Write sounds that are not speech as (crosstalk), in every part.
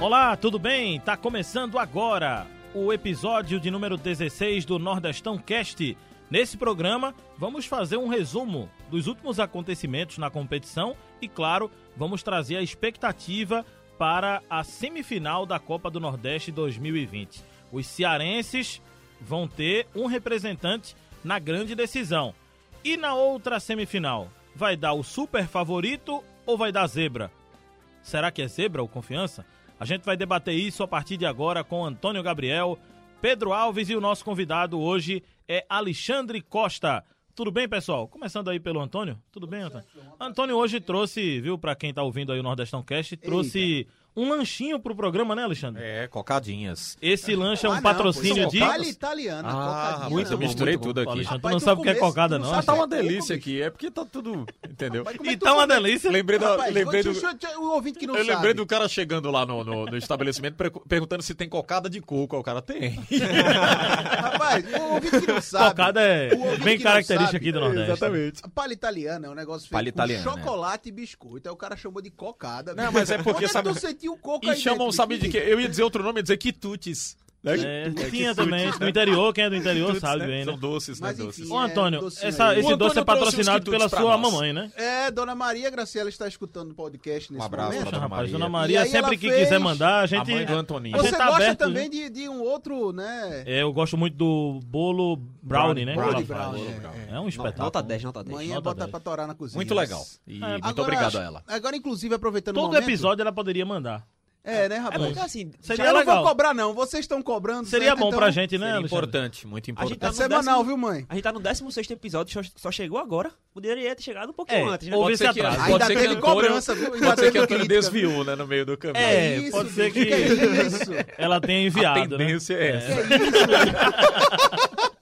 Olá, tudo bem? Tá começando agora o episódio de número 16 do Nordestão Cast. Nesse programa, vamos fazer um resumo dos últimos acontecimentos na competição e, claro, vamos trazer a expectativa para a semifinal da Copa do Nordeste 2020. Os cearenses vão ter um representante na grande decisão. E na outra semifinal, vai dar o super favorito ou vai dar zebra? Será que é zebra ou confiança? A gente vai debater isso a partir de agora com Antônio Gabriel, Pedro Alves e o nosso convidado hoje é Alexandre Costa. Tudo bem, pessoal? Começando aí pelo Antônio. Tudo bem, Antônio? Antônio hoje trouxe, viu, para quem tá ouvindo aí o Nordestão Cast, trouxe Eita. Um lanchinho pro programa, né, Alexandre? É, cocadinhas. Esse lanche é um ah, patrocínio de. Vale italiana, ah, cocadinha. Muito, eu misturei tudo aqui. Alexandre, tu não sabe o que é cocada, não? Ah, tá uma delícia aqui. É porque tá tudo. Entendeu? É e tá uma delícia. Lembrei, da, Rapaz, lembrei do. O ouvinte que não eu lembrei do cara chegando lá no, no, no estabelecimento perguntando se tem cocada de coco. O cara tem. (laughs) Rapaz, o ouvinte que não sabe. Cocada é bem característica aqui do Nordeste. Exatamente. Palha italiana é um negócio feito com né? chocolate e biscoito. Aí o cara chamou de cocada. Não, mas é porque sabe. Tu sentiu coco e chamam, sabe de quê? Eu ia dizer outro nome, ia dizer quitutes. Né? É, é, tinha também. No interior, quem é do interior sabe né? bem, né? São doces, né? Doces. Ô, Antônio, essa, esse doce é patrocinado pela sua mamãe, né? É, Dona Maria Graciela está escutando o podcast nesse Um abraço, momento. Dona rapaz. Maria. Dona Maria, sempre que fez... quiser mandar, a gente... A mãe do Antoninho. Você tá gosta também de, de, um outro, né? É, eu gosto muito do bolo brownie, né? Brownie, brownie, é, é, um espetáculo. Nota 10, nota 10. Manhã bota 10. pra torar na cozinha. Muito legal. E muito obrigado a ela. Agora, inclusive, aproveitando Todo episódio ela poderia mandar. É, né, rapaz? É porque assim, seria eu legal. não vou cobrar, não. Vocês estão cobrando. Seria certo? bom então... pra gente, né, Alexandre? Importante, muito importante. Tá é semanal, décimo... viu, mãe? A gente tá no 16 episódio, só, só chegou agora. Poderia ter chegado um pouquinho é, antes, né? Pode ser que, atrás. Ainda teve Antônio, cobrança, viu? Pode ser que Antônio desviou, né, no meio do caminho. É, isso, pode ser que, que (laughs) ela tenha enviado, A tendência né? é essa. É isso, (laughs)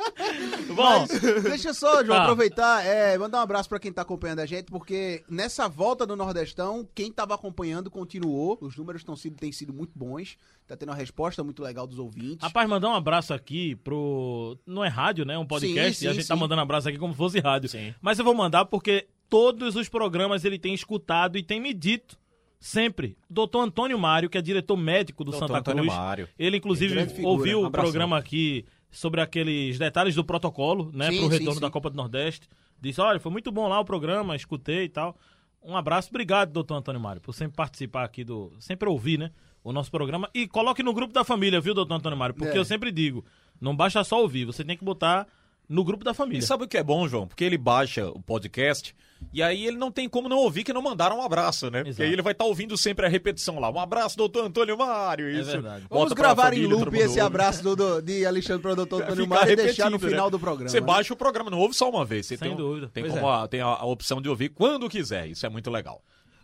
Bom, Mas, (laughs) deixa só, João, ah. aproveitar, é, mandar um abraço para quem tá acompanhando a gente, porque nessa volta do Nordestão, quem tava acompanhando continuou, os números tão sido, têm sido muito bons, tá tendo uma resposta muito legal dos ouvintes. Rapaz, mandar um abraço aqui pro... Não é rádio, né? Um podcast, sim, sim, e a gente tá sim. tá mandando um abraço aqui como se fosse rádio. Sim. Mas eu vou mandar porque todos os programas ele tem escutado e tem me dito sempre. Doutor Antônio Mário, que é diretor médico do Doutor Santa Antônio Cruz. Mário. Ele, inclusive, ouviu um o programa aqui sobre aqueles detalhes do protocolo, né, para o retorno sim, sim. da Copa do Nordeste. Disse, olha, foi muito bom lá o programa, escutei e tal. Um abraço, obrigado, doutor Antônio Mário, por sempre participar aqui do. Sempre ouvir, né? O nosso programa. E coloque no grupo da família, viu, doutor Antônio Mário? Porque é. eu sempre digo, não basta só ouvir, você tem que botar no grupo da família. E sabe o que é bom, João? Porque ele baixa o podcast e aí ele não tem como não ouvir que não mandaram um abraço, né? Exato. Porque aí ele vai estar tá ouvindo sempre a repetição lá. Um abraço, doutor Antônio Mário. É isso. É verdade. Vamos gravar família, em loop esse abraço do, do, de Alexandre para o doutor (laughs) Antônio Mário e deixar no final né? do programa. Você né? baixa o programa, não ouve só uma vez. Você Sem tem, dúvida. Tem, como é. a, tem a, a opção de ouvir quando quiser. Isso é muito legal.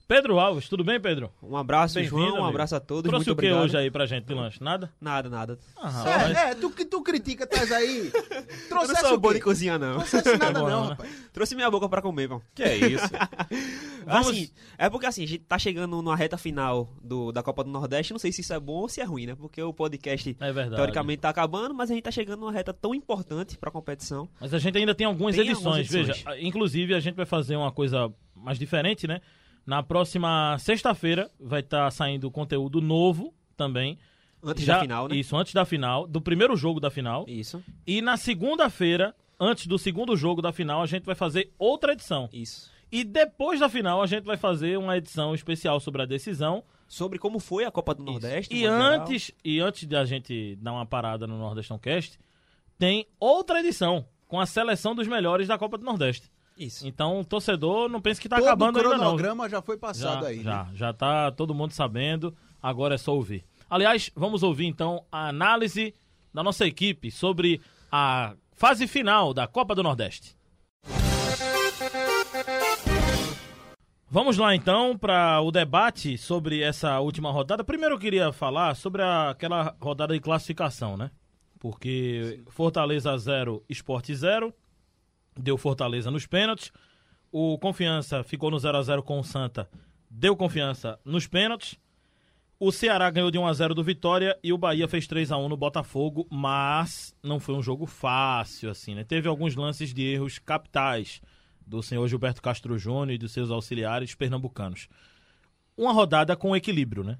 Pedro Alves, tudo bem, Pedro? Um abraço, João, um abraço a todos. Trouxe muito o que obrigado. hoje aí pra gente de lanche? Nada? Nada, nada. Ah, é, mas... é, tu que tu critica, traz aí. Trouxe (laughs) eu não sou bom de cozinha, não. Trouxe nada, (laughs) não, né? rapaz. Trouxe minha boca pra comer, mano. Que é isso? (laughs) Vamos... Assim, é porque assim, a gente tá chegando numa reta final do, da Copa do Nordeste. Não sei se isso é bom ou se é ruim, né? Porque o podcast, é teoricamente, tá acabando, mas a gente tá chegando numa reta tão importante pra competição. Mas a gente ainda tem algumas, tem edições, algumas edições. Veja, inclusive a gente vai fazer uma coisa mais diferente, né? Na próxima sexta-feira vai estar tá saindo conteúdo novo também. Antes Já, da final, né? Isso, antes da final, do primeiro jogo da final. Isso. E na segunda-feira, antes do segundo jogo da final, a gente vai fazer outra edição. Isso. E depois da final, a gente vai fazer uma edição especial sobre a decisão. Sobre como foi a Copa do Isso. Nordeste. E antes, geral. e antes de a gente dar uma parada no Nordestão Cast, tem outra edição com a seleção dos melhores da Copa do Nordeste. Isso. Então, o torcedor não pense que tá todo acabando ainda não. O cronograma já foi passado já, aí. Já, né? já tá todo mundo sabendo, agora é só ouvir. Aliás, vamos ouvir então a análise da nossa equipe sobre a fase final da Copa do Nordeste. Vamos lá então para o debate sobre essa última rodada. Primeiro eu queria falar sobre a, aquela rodada de classificação, né? Porque Fortaleza 0, Esporte 0, deu Fortaleza nos pênaltis. O Confiança ficou no 0 a 0 com o Santa, deu confiança nos pênaltis. O Ceará ganhou de 1 a 0 do Vitória e o Bahia fez 3 a 1 no Botafogo, mas não foi um jogo fácil assim, né? Teve alguns lances de erros capitais do senhor Gilberto Castro Júnior e dos seus auxiliares pernambucanos. Uma rodada com equilíbrio, né?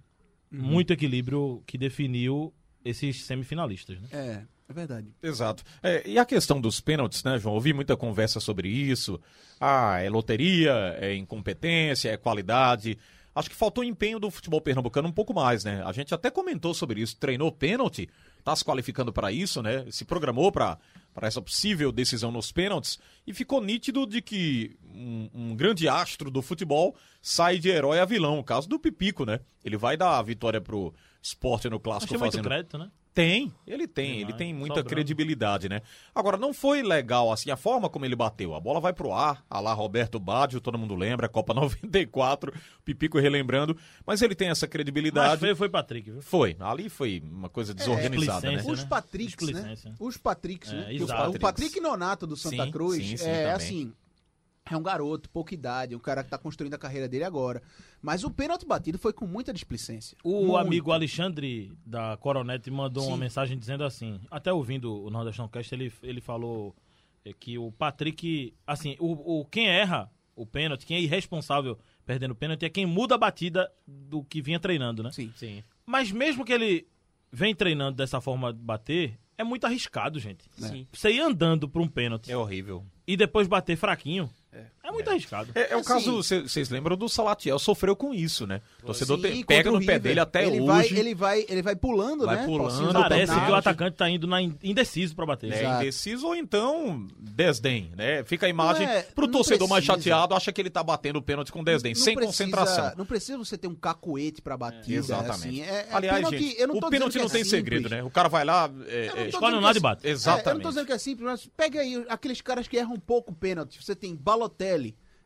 uhum. muito equilíbrio que definiu esses semifinalistas. Né? É, é verdade. Exato. É, e a questão dos pênaltis, né, João? Ouvi muita conversa sobre isso. Ah, é loteria, é incompetência, é qualidade. Acho que faltou empenho do futebol pernambucano um pouco mais, né? A gente até comentou sobre isso. Treinou pênalti, tá se qualificando para isso, né? Se programou para essa possível decisão nos pênaltis e ficou nítido de que um, um, grande astro do futebol sai de herói a vilão. O caso do Pipico, né? Ele vai dar a vitória pro esporte no clássico Achei fazendo. Muito crédito, né? Tem, ele tem, ele tem muita sobrando. credibilidade, né? Agora, não foi legal, assim, a forma como ele bateu. A bola vai pro ar, a lá Roberto Baggio, todo mundo lembra, Copa (laughs) 94, Pipico relembrando, mas ele tem essa credibilidade. Mas foi, foi Patrick, viu? Foi, ali foi uma coisa é, desorganizada, é, né? Os Patricks, né? Os Patricks, né? É, o Patrick Nonato do Santa sim, Cruz, sim, sim, é também. assim é um garoto, pouca idade, um cara que está construindo a carreira dele agora. Mas o pênalti batido foi com muita displicência. O Muito. amigo Alexandre da Coronete mandou Sim. uma mensagem dizendo assim, até ouvindo o Nordestão Cast, ele, ele falou é, que o Patrick, assim, o, o quem erra o pênalti, quem é irresponsável perdendo o pênalti é quem muda a batida do que vinha treinando, né? Sim. Sim. Mas mesmo que ele vem treinando dessa forma de bater, é muito arriscado, gente. Sim. Você ir andando para um pênalti. É horrível. E depois bater fraquinho. É, é muito é. arriscado. É, é o assim, caso, vocês lembram do Salatiel, sofreu com isso, né? O torcedor sim, pega no pé dele até ele hoje. Vai, ele, vai, ele vai pulando, vai né? pulando. Parece que o atacante tá indo na indeciso para bater. É, indeciso ou então desdém, né? Fica a imagem é, pro torcedor precisa. mais chateado, acha que ele tá batendo o pênalti com desdém, não sem precisa, concentração. Não precisa você ter um cacuete para bater. exatamente. Assim, é, é Aliás, gente, o pênalti não tem segredo, né? O cara vai lá, escolhe um lado e bate. Exatamente. eu não tô dizendo que é simples, mas pega aí aqueles caras que erram um pouco o pênalti. Você tem Balotelli,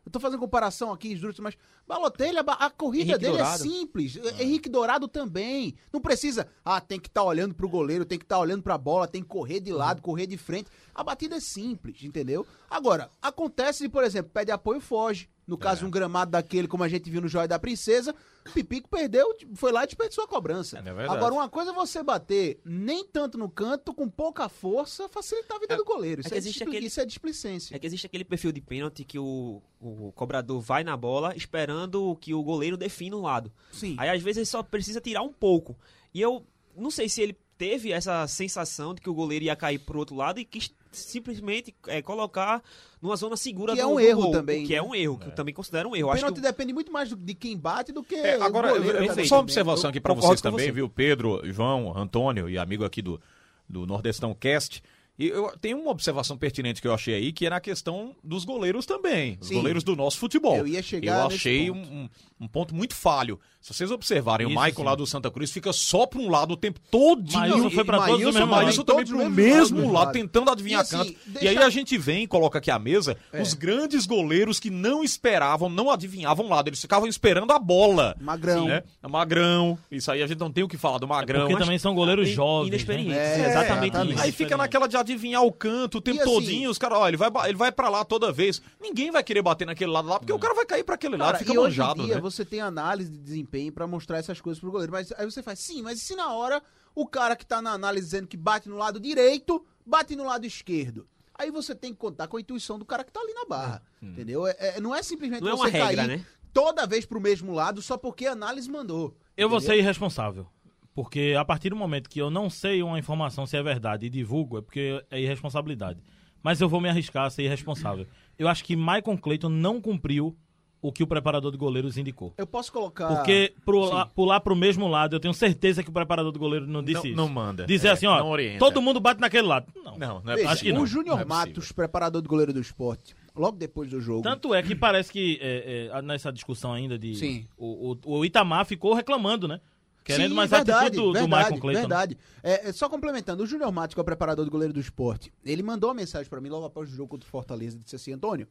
eu tô fazendo comparação aqui, mas Balotelli, a, corrida Henrique dele é Dourado. é simples. Ah. Henrique Dourado também. Não precisa, ah, tem que estar tá olhando pro goleiro, tem que estar tá olhando pra bola, tem que correr de lado, uhum. correr de frente. A batida é simples, entendeu? Agora, acontece, por exemplo, pede apoio foge. No caso, é. um gramado daquele, como a gente viu no Joia da Princesa, Pipico perdeu, foi lá e desperdiçou a cobrança. É, é Agora, uma coisa é você bater nem tanto no canto, com pouca força, facilitar a vida é, do goleiro. Isso é, existe aquele, isso é displicência. É que existe aquele perfil de pênalti que o, o cobrador vai na bola esperando que o goleiro defina um lado. Sim. Aí, às vezes, ele só precisa tirar um pouco. E eu não sei se ele teve essa sensação de que o goleiro ia cair pro outro lado e quis simplesmente é, colocar numa zona segura que é do, é um erro gol, também que é né? um erro que é. eu também considero um erro o pênalti que... depende muito mais de quem bate do que é, agora eu, só uma observação aqui para vocês também você. viu Pedro João Antônio e amigo aqui do do Nordestão Cast e eu tenho uma observação pertinente que eu achei aí, que é na questão dos goleiros também. Os Sim. goleiros do nosso futebol. Eu ia chegar Eu achei ponto. Um, um, ponto muito falho. Se vocês observarem, Isso, o Maicon sim. lá do Santa Cruz fica só para um lado o tempo todo. Maílson foi para todos o mesmo lado. Maílson também para o mesmo lado, lado, tentando adivinhar e, assim, canto. Deixa... E aí a gente vem e coloca aqui a mesa é. os grandes goleiros que não esperavam, não adivinhavam lado. Eles ficavam esperando a bola. Magrão. Né? Magrão. Isso aí a gente não tem o que falar do Magrão. É porque também são goleiros jovens. Né? Inexperientes. Né? É, exatamente, exatamente isso. Aí fica naquela de adivinhar o canto o tempo assim, todinho. Os caras, ó, ele vai, ele vai para lá toda vez. Ninguém vai querer bater naquele lado lá, porque não. o cara vai cair para aquele cara, lado, fica manjado, dia, né? você tem análise de desempenho para mostrar essas coisas pro goleiro. Mas aí você faz, sim, mas e se na hora o cara que tá na análise dizendo que bate no lado direito, bate no lado esquerdo? Aí você tem que contar com a intuição do cara que tá ali na barra. Hum. Entendeu? É, é, não é simplesmente não é você é regra, cair né? toda vez pro mesmo lado só porque a análise mandou. Eu entendeu? vou ser irresponsável. Porque a partir do momento que eu não sei uma informação se é verdade e divulgo, é porque é irresponsabilidade. Mas eu vou me arriscar a ser irresponsável. Eu acho que Michael Clayton não cumpriu o que o preparador de goleiros indicou. Eu posso colocar. Porque pular, pular pro mesmo lado, eu tenho certeza que o preparador de goleiro não disse não, isso. Não manda. Dizer é, assim, ó, todo mundo bate naquele lado. Não, não, não é Veja, acho que não. O Júnior é Matos, preparador de goleiro do esporte, logo depois do jogo. Tanto é que parece que é, é, nessa discussão ainda de. Sim. O, o, o Itamar ficou reclamando, né? Querendo mais verdade, atitude do, verdade, do Michael Clayton. Verdade. É, é, só complementando, o Júnior Matos, que é o preparador do goleiro do esporte, ele mandou uma mensagem para mim logo após o jogo contra o Fortaleza e disse assim: Antônio,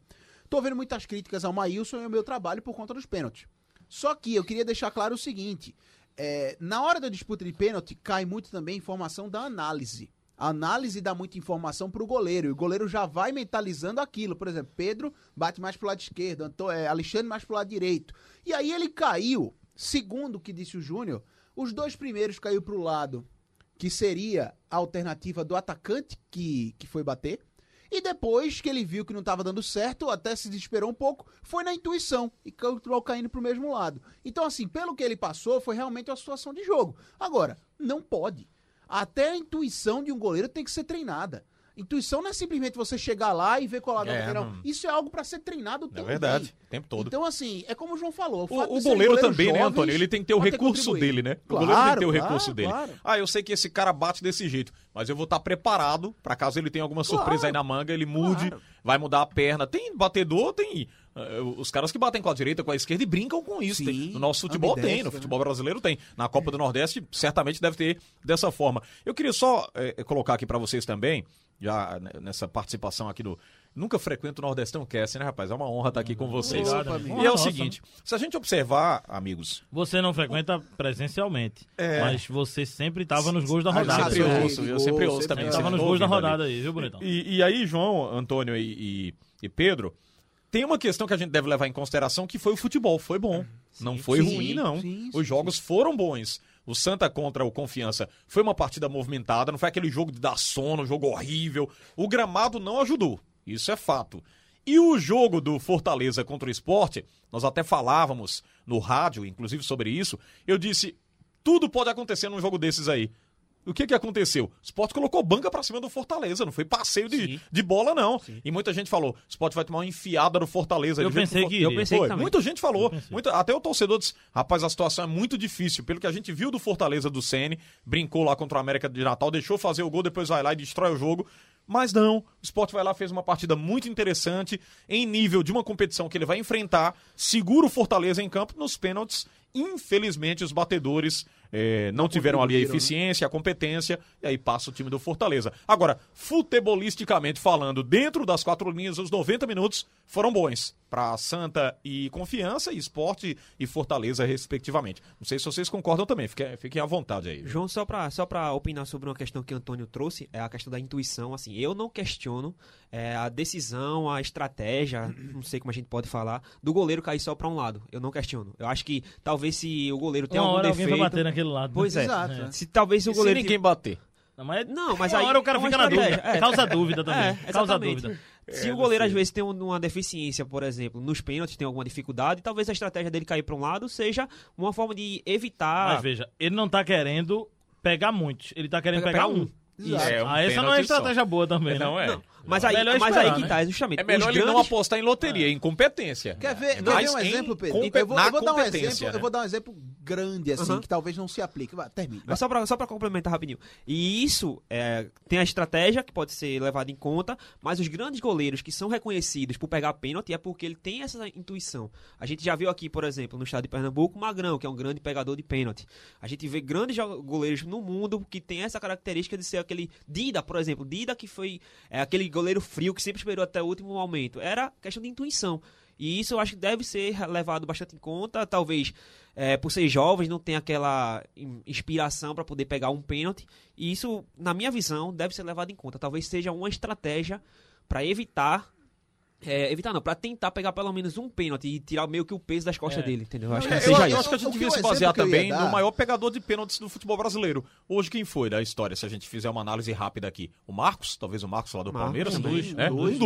tô vendo muitas críticas ao Maílson e ao meu trabalho por conta dos pênaltis. Só que eu queria deixar claro o seguinte: é, na hora da disputa de pênalti, cai muito também informação da análise. A análise dá muita informação para o goleiro, e o goleiro já vai mentalizando aquilo. Por exemplo, Pedro bate mais pro lado esquerdo, Antô, é, Alexandre mais pro lado direito. E aí ele caiu, segundo o que disse o Júnior, os dois primeiros caiu para o lado que seria a alternativa do atacante que, que foi bater. E depois que ele viu que não estava dando certo, até se desesperou um pouco, foi na intuição e continuou caindo para o mesmo lado. Então, assim, pelo que ele passou, foi realmente uma situação de jogo. Agora, não pode. Até a intuição de um goleiro tem que ser treinada. Intuição não é simplesmente você chegar lá e ver qual lado É, não. não. Isso é algo para ser treinado É também. verdade, o tempo todo. Então, assim, é como o João falou. O, o serem goleiro também, né, jovens Antônio? Ele tem que ter o recurso dele, né? Claro, o goleiro tem que ter o claro, recurso dele. claro. Ah, eu sei que esse cara bate desse jeito, mas eu vou estar preparado pra caso ele tenha alguma surpresa aí na manga, ele mude, vai mudar a perna. Tem batedor, tem. eh, os caras que batem com a direita, com a esquerda e brincam com isso. Sim, Tem- no nosso futebol tem, no né? futebol brasileiro tem. Na Copa do Nordeste, certamente deve ter dessa forma. Eu queria só eh, colocar aqui pra vocês também, já né, nessa participação aqui do. Nunca frequento o Nordestão Cast, né, rapaz? É uma honra estar aqui com vocês. Obrigado. E é o seguinte, se a gente observar, amigos, Você não frequenta presencialmente, mas você sempre estava nos gols da rodada. sempre Sim, ouço, eu sempre ouço sempre também. ouço. Tava sempre nos gols da ali. rodada aí, viu, Bonitão? E, e aí, João, Antônio e, e- e Pedro, tem uma questão que a gente deve levar em consideração que foi o futebol. Foi bom. não foi sim, ruim, não. sim, sim, Os jogos foram bons. O Santa contra o Confiança foi uma partida movimentada, não foi aquele jogo de dar sono, jogo horrível. O gramado não ajudou. Isso é fato. E o jogo do Fortaleza contra o Esporte, nós até falávamos no rádio, inclusive, sobre isso. Eu disse: tudo pode acontecer num jogo desses aí. O que que aconteceu? O Sport colocou banca pra cima do Fortaleza, não foi passeio de, Sim. de bola, não. E muita gente falou: o Sport vai tomar uma enfiada no Fortaleza. Eu pensei que. Eu pensei Foi, que. Muita gente falou. Muita, até o torcedor disse: rapaz, a situação é muito difícil. Pelo que a gente viu do Fortaleza do Sene, brincou lá contra o América de Natal, deixou fazer o gol, depois vai lá e destrói o jogo. Mas não, o Sport vai lá, fez uma partida muito interessante, em nível de uma competição que ele vai enfrentar, segura o Fortaleza em campo nos pênaltis. Infelizmente, os batedores eh, não, tiveram ali a né? eficiência, a competência, e aí passa o time do Fortaleza. Agora, futebolisticamente falando, dentro das quatro linhas, os 90 minutos foram bons para Santa e Confiança, e Esporte e Fortaleza, respectivamente. Não sei se vocês concordam também, fiquem, fiquem à vontade aí. João, só pra, só pra opinar sobre uma questão que o Antônio trouxe, é a questão da intuição, assim, eu não questiono é, a decisão, a estratégia, não sei como a gente pode falar, do goleiro cair só pra um lado, eu não questiono. Eu acho que talvez se o goleiro tem Uma algum hora alguém defeito... vai bater naquele lado. né? Pois é, Exato, é. se talvez o E se goleiro... ninguém bater? Não, mas, Não, mas uma aí hora o cara é fica na dúvida. estratégia, é. Causa dúvida também. É, Causa dúvida. Se É, o goleiro às vezes tem um- uma deficiência, por exemplo, nos pênaltis, tem alguma dificuldade, talvez a estratégia dele cair para um lado seja uma forma de evitar. Mas veja, ele não tá querendo pegar muitos, ele tá querendo Pegar- um. um. Isso. É, um ah, essa não é pênalti só. estratégia boa também, Não né? é. Não, mas aí, mas aí que né? tá, justamente. É melhor ele não apostar em loteria, em competência. Quer ver, É quer ver um em exemplo, Pedro? compe- Eu vou, na eu vou dar um exemplo, né? eu vou dar um exemplo grande, assim, que talvez não se aplique. Vai, termine. Mas só pra, só pra complementar rapidinho. E isso é, tem a estratégia que pode ser levada em conta, mas os grandes goleiros que são reconhecidos por pegar pênalti é porque ele tem essa intuição. A gente já viu aqui, por exemplo, no estado de Pernambuco, o Magrão, que é um grande pegador de pênalti. A gente vê grandes goleiros no mundo que tem essa característica de ser aquele Dida, por exemplo. Dida que foi é, aquele goleiro frio que sempre esperou até o último momento. Era questão de intuição. E isso eu acho que deve ser levado bastante em conta, talvez é, por ser jovens, não tem aquela in- inspiração para poder pegar um pênalti. E isso, na minha visão, deve ser levado em conta. Talvez seja uma estratégia para evitar. É, evitar não, para tentar pegar pelo menos um pênalti e tirar meio que o peso das costas É. dele, entendeu? Eu acho que eu- seja eu, isso. acho que a gente O devia se basear também dar- no maior pegador de pênaltis do futebol brasileiro. Hoje, quem foi da história, se a gente fizer uma análise rápida aqui? O Marcos, talvez o Marcos lá do Marcos, Palmeiras. um também, dos, né? um Um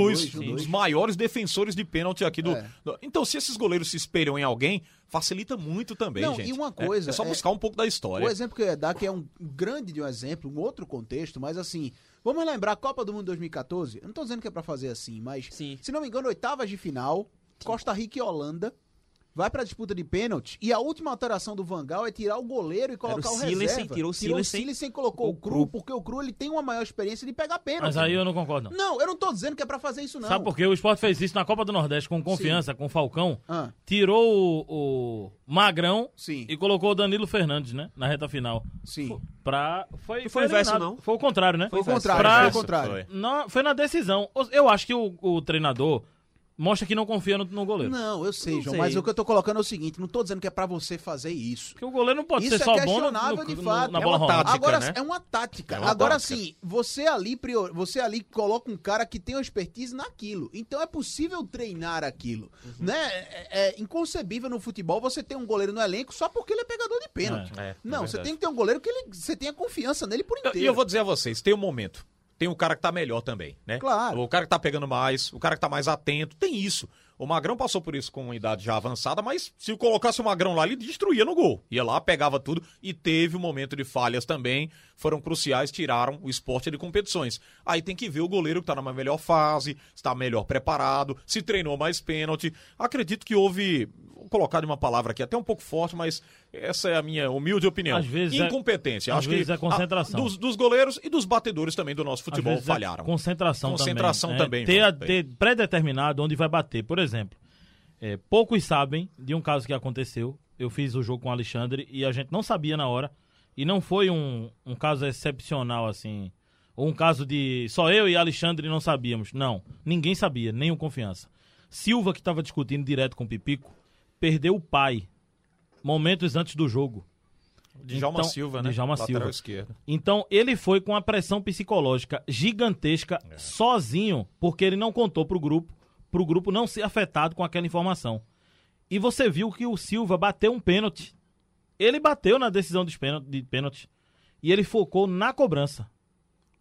dos, maiores defensores de pênalti aqui do, É. do- Então, se esses goleiros se espelham em alguém, facilita muito também, Não, gente. e uma É- coisa, É, só é- buscar um pouco da história. O exemplo que eu ia dar, que é um grande de um exemplo, um outro contexto, mas assim, vamos lembrar a Copa do Mundo 2014? Eu não tô dizendo que é pra fazer assim, mas, Sim. se não me engano, oitavas de final, Costa Rica e Holanda, vai pra disputa de pênalti, e a última alteração do Vangal é tirar o goleiro e colocar o o, Silensen, reserva. tirou o Silensen, Silensen e colocou o o Cru, Cru. porque o Cru ele tem uma maior experiência de pegar pênalti. Mas aí eu não concordo, não. Não, eu não tô dizendo que é pra fazer isso, não. Sabe por quê? O Sport fez isso na Copa do Nordeste com confiança, com o Falcão. Ah, Tirou o, o Magrão sim, e colocou o Danilo Fernandes, né? Na reta final. sim. Pra. Foi, Não foi o inverso, não? Foi o contrário, né? Foi o contrário, Pra- foi o contrário. Foi. Não, foi na decisão. Eu acho que o, o treinador mostra que não confia no, no goleiro. Não, eu sei, Não João, sei. mas o que eu tô colocando é o seguinte, não tô dizendo que é pra você fazer isso. Porque o goleiro não pode Isso ser é só bom no, questionável no- de fato. na É bola uma rolada. tática. Agora né? é uma tática. É uma Agora tática. sim, você ali prior, você ali coloca um cara que tem uma expertise naquilo. Então é possível treinar aquilo, Uhum. né? É, é inconcebível no futebol você ter um goleiro no elenco só porque ele é pegador de pênalti. É, é Não, você tem que ter um goleiro que ele, você tenha confiança nele por E inteiro. eu vou dizer a vocês, tem um momento. Tem o cara que tá melhor também, né? Claro. O cara que tá pegando mais, o cara que tá mais atento, tem isso. O Magrão passou por isso com uma idade já avançada, mas se colocasse o Magrão lá, ele destruía no gol. Ia lá, pegava tudo e teve um momento de falhas também, foram cruciais, tiraram o esporte de competições. Aí tem que ver o goleiro que tá numa melhor fase, está melhor preparado, se treinou mais pênalti. Acredito que houve, vou colocar de uma palavra aqui até um pouco forte, mas essa é a minha humilde opinião. Às vezes é- Incompetência. às Acho vezes que é concentração. a- dos, dos goleiros e dos batedores também do nosso futebol é falharam. Concentração, Concentração também. também, É, ter, ter pré-determinado onde vai bater. Por exemplo, é, poucos sabem de um caso que aconteceu. Eu fiz o jogo com o Alexandre e a gente não sabia na hora. E não foi um, um caso excepcional, assim. Ou um caso de só eu e Alexandre não sabíamos. Não, ninguém sabia, nem o confiança. Silva, que estava discutindo direto com o Pipico, perdeu o pai momentos antes do jogo. Djalma Então, Silva, né? Djalma Lateral Silva. esquerdo. Então ele foi com a pressão psicológica gigantesca sozinho, porque ele não contou pro grupo, pro grupo não ser afetado com aquela informação. E você viu que o Silva bateu um pênalti. Ele bateu na decisão de pênalti e ele focou na cobrança.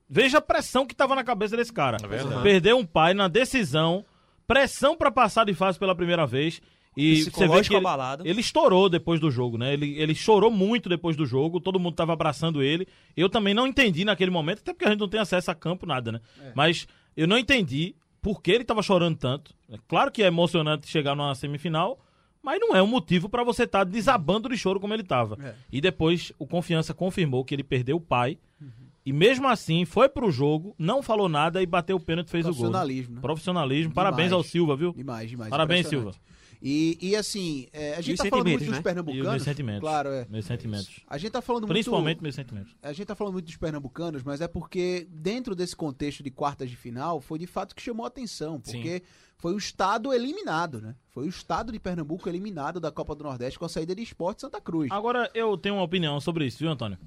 Veja a pressão que estava na cabeça desse cara. É. Perdeu um pai na decisão, pressão para passar de fase pela primeira vez. E você vê que ele, ele estourou depois do jogo, né? Ele, ele chorou muito depois do jogo, todo mundo tava abraçando ele. Eu também não entendi naquele momento, até porque a gente não tem acesso a campo, nada, né? Mas eu não entendi por que ele tava chorando tanto. É claro que é emocionante chegar numa semifinal, mas não é um motivo pra você estar desabando de choro como ele tava. É. E depois o Confiança confirmou que ele perdeu o pai. E mesmo assim, foi pro jogo, não falou nada e bateu o pênalti e fez o gol. Profissionalismo, né? Profissionalismo. Demais. Parabéns ao Silva, viu? Demais, demais. Parabéns. Silva. E, e assim, é, a E gente os tá falando muito sentimentos, dos né? pernambucanos. E meus sentimentos. Claro, é. Meus sentimentos. A gente tá falando Principalmente muito. meus sentimentos. A gente tá falando muito dos pernambucanos, mas é porque dentro desse contexto de quartas de final, foi de fato que chamou a atenção, porque foi o estado eliminado, né? Foi o estado de Pernambuco eliminado da Copa do Nordeste com a saída de Esporte Santa Cruz. Agora, eu tenho uma opinião sobre isso, viu, Antônio?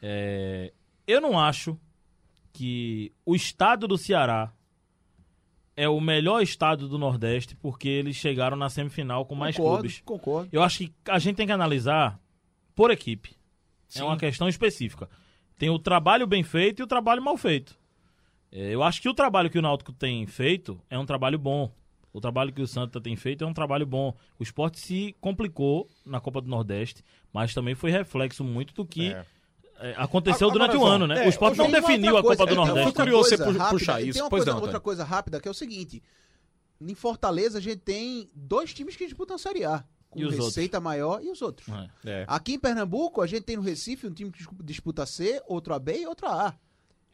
É, eu não acho que o estado do Ceará é o melhor estado do Nordeste porque eles chegaram na semifinal com mais concordo, clubes. concordo. Eu acho que a gente tem que analisar por equipe. Sim. É uma questão específica. Tem o trabalho bem feito e o trabalho mal feito. É, Eu acho que o trabalho que o Náutico tem feito é um trabalho bom. O trabalho que o Santa tem feito é um trabalho bom. O esporte se complicou na Copa do Nordeste, mas também foi reflexo muito do que É. é, aconteceu Agora, durante o João, ano, né? é, o esporte não definiu a Copa do uma Nordeste. outra curioso você rápida, puxar isso. Tem uma Pois coisa- não, outra coisa rápida que é o seguinte: em Fortaleza a gente tem dois times que disputam a Série A, com E os receita maior e os outros. É. É. Aqui em Pernambuco, a gente tem no Recife um time que disputa C, outro AB e outro A.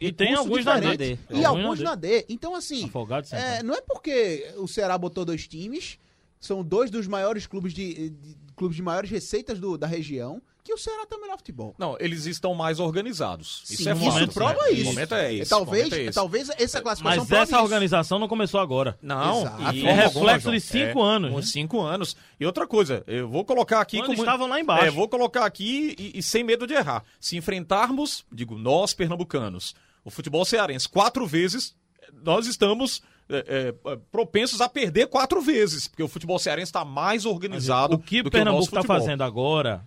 E tem alguns na. D. E Alguns alguns na na D. Então, assim, é, não é porque o Ceará botou dois times, são dois dos maiores clubes de, de- clubes de maiores receitas do- da região, que o Ceará tem o melhor futebol. Não, eles estão mais organizados. Sim, isso é no fato, momento, né? prova O isso. momento é esse. talvez, o momento é esse. talvez essa classificação Mas essa isso. organização não começou agora. Não, Exato. e É reflexo de cinco É, anos, com né? Cinco anos. E outra coisa, eu vou colocar aqui Quando como... estavam lá embaixo. É, vou colocar aqui e, e sem medo de errar. Se enfrentarmos, digo, nós pernambucanos, o futebol cearense quatro vezes, nós estamos é, é, propensos a perder quatro vezes, porque o futebol cearense está mais organizado o que do o que o Pernambuco está fazendo agora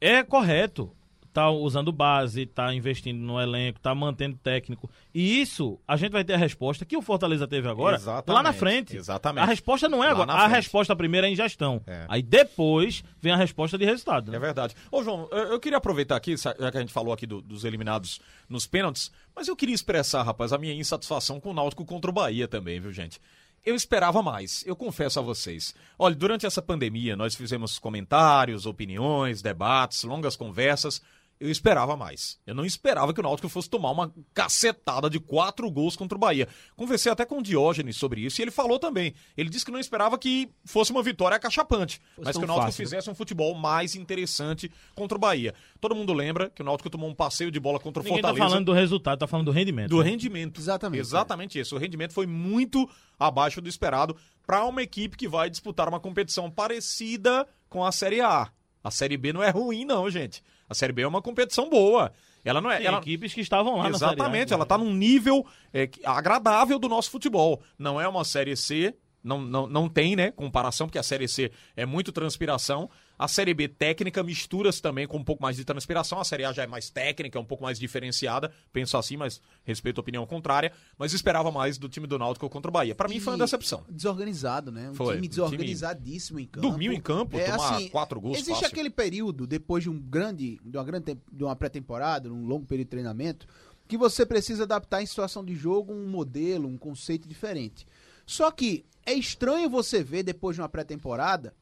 é correto. Tá usando base, tá investindo no elenco, tá mantendo técnico. E isso, a gente vai ter a resposta que o Fortaleza teve agora Exatamente, lá na frente. exatamente. A resposta não é Lá agora. A frente. resposta primeira é em gestão. É. Aí depois vem a resposta de resultado. né? É verdade. Ô, João, eu eu queria aproveitar aqui, já que a gente falou aqui do- dos eliminados nos pênaltis, mas eu queria expressar, rapaz, a minha insatisfação com o Náutico contra o Bahia também, viu, gente? Eu esperava mais, eu confesso a vocês. Olha, durante essa pandemia, nós fizemos comentários, opiniões, debates, longas conversas. Eu esperava mais. Eu não esperava que o Náutico fosse tomar uma cacetada de quatro gols contra o Bahia. Conversei até com o Diógenes sobre isso e ele falou também. Ele disse que não esperava que fosse uma vitória acachapante, Fosse mas que o Náutico fácil. fizesse um futebol mais interessante contra o Bahia. Todo mundo lembra que o Náutico tomou um passeio de bola contra o Ninguém tá Fortaleza. falando do resultado, tá falando do rendimento. do né? rendimento. Exatamente, Exatamente isso. O rendimento foi muito abaixo do esperado para uma equipe que vai disputar uma competição parecida com a Série A. A Série B não é ruim, não, gente. A Série B é uma competição boa. Ela não é. Tem ela- equipes que estavam lá na Série A, Exatamente, ela inclusive. tá num nível é, agradável do nosso futebol. Não é uma Série C, não, não, não tem, né, comparação, porque a Série C é muito transpiração. A Série B técnica mistura-se também com um pouco mais de transpiração. A Série A já é mais técnica, é um pouco mais diferenciada. Penso assim, mas respeito a opinião contrária. Mas esperava mais do time do Náutico contra o Bahia. Para mim foi uma decepção. Desorganizado, né? Um Foi, time desorganizadíssimo em campo. Dormiu em campo, É, tomar assim, quatro gols Existe fácil. aquele período, depois de um grande, de uma grande de uma pré-temporada, um longo período de treinamento, que você precisa adaptar em situação de jogo um modelo, um conceito diferente. Só que é estranho você ver depois de uma pré-temporada,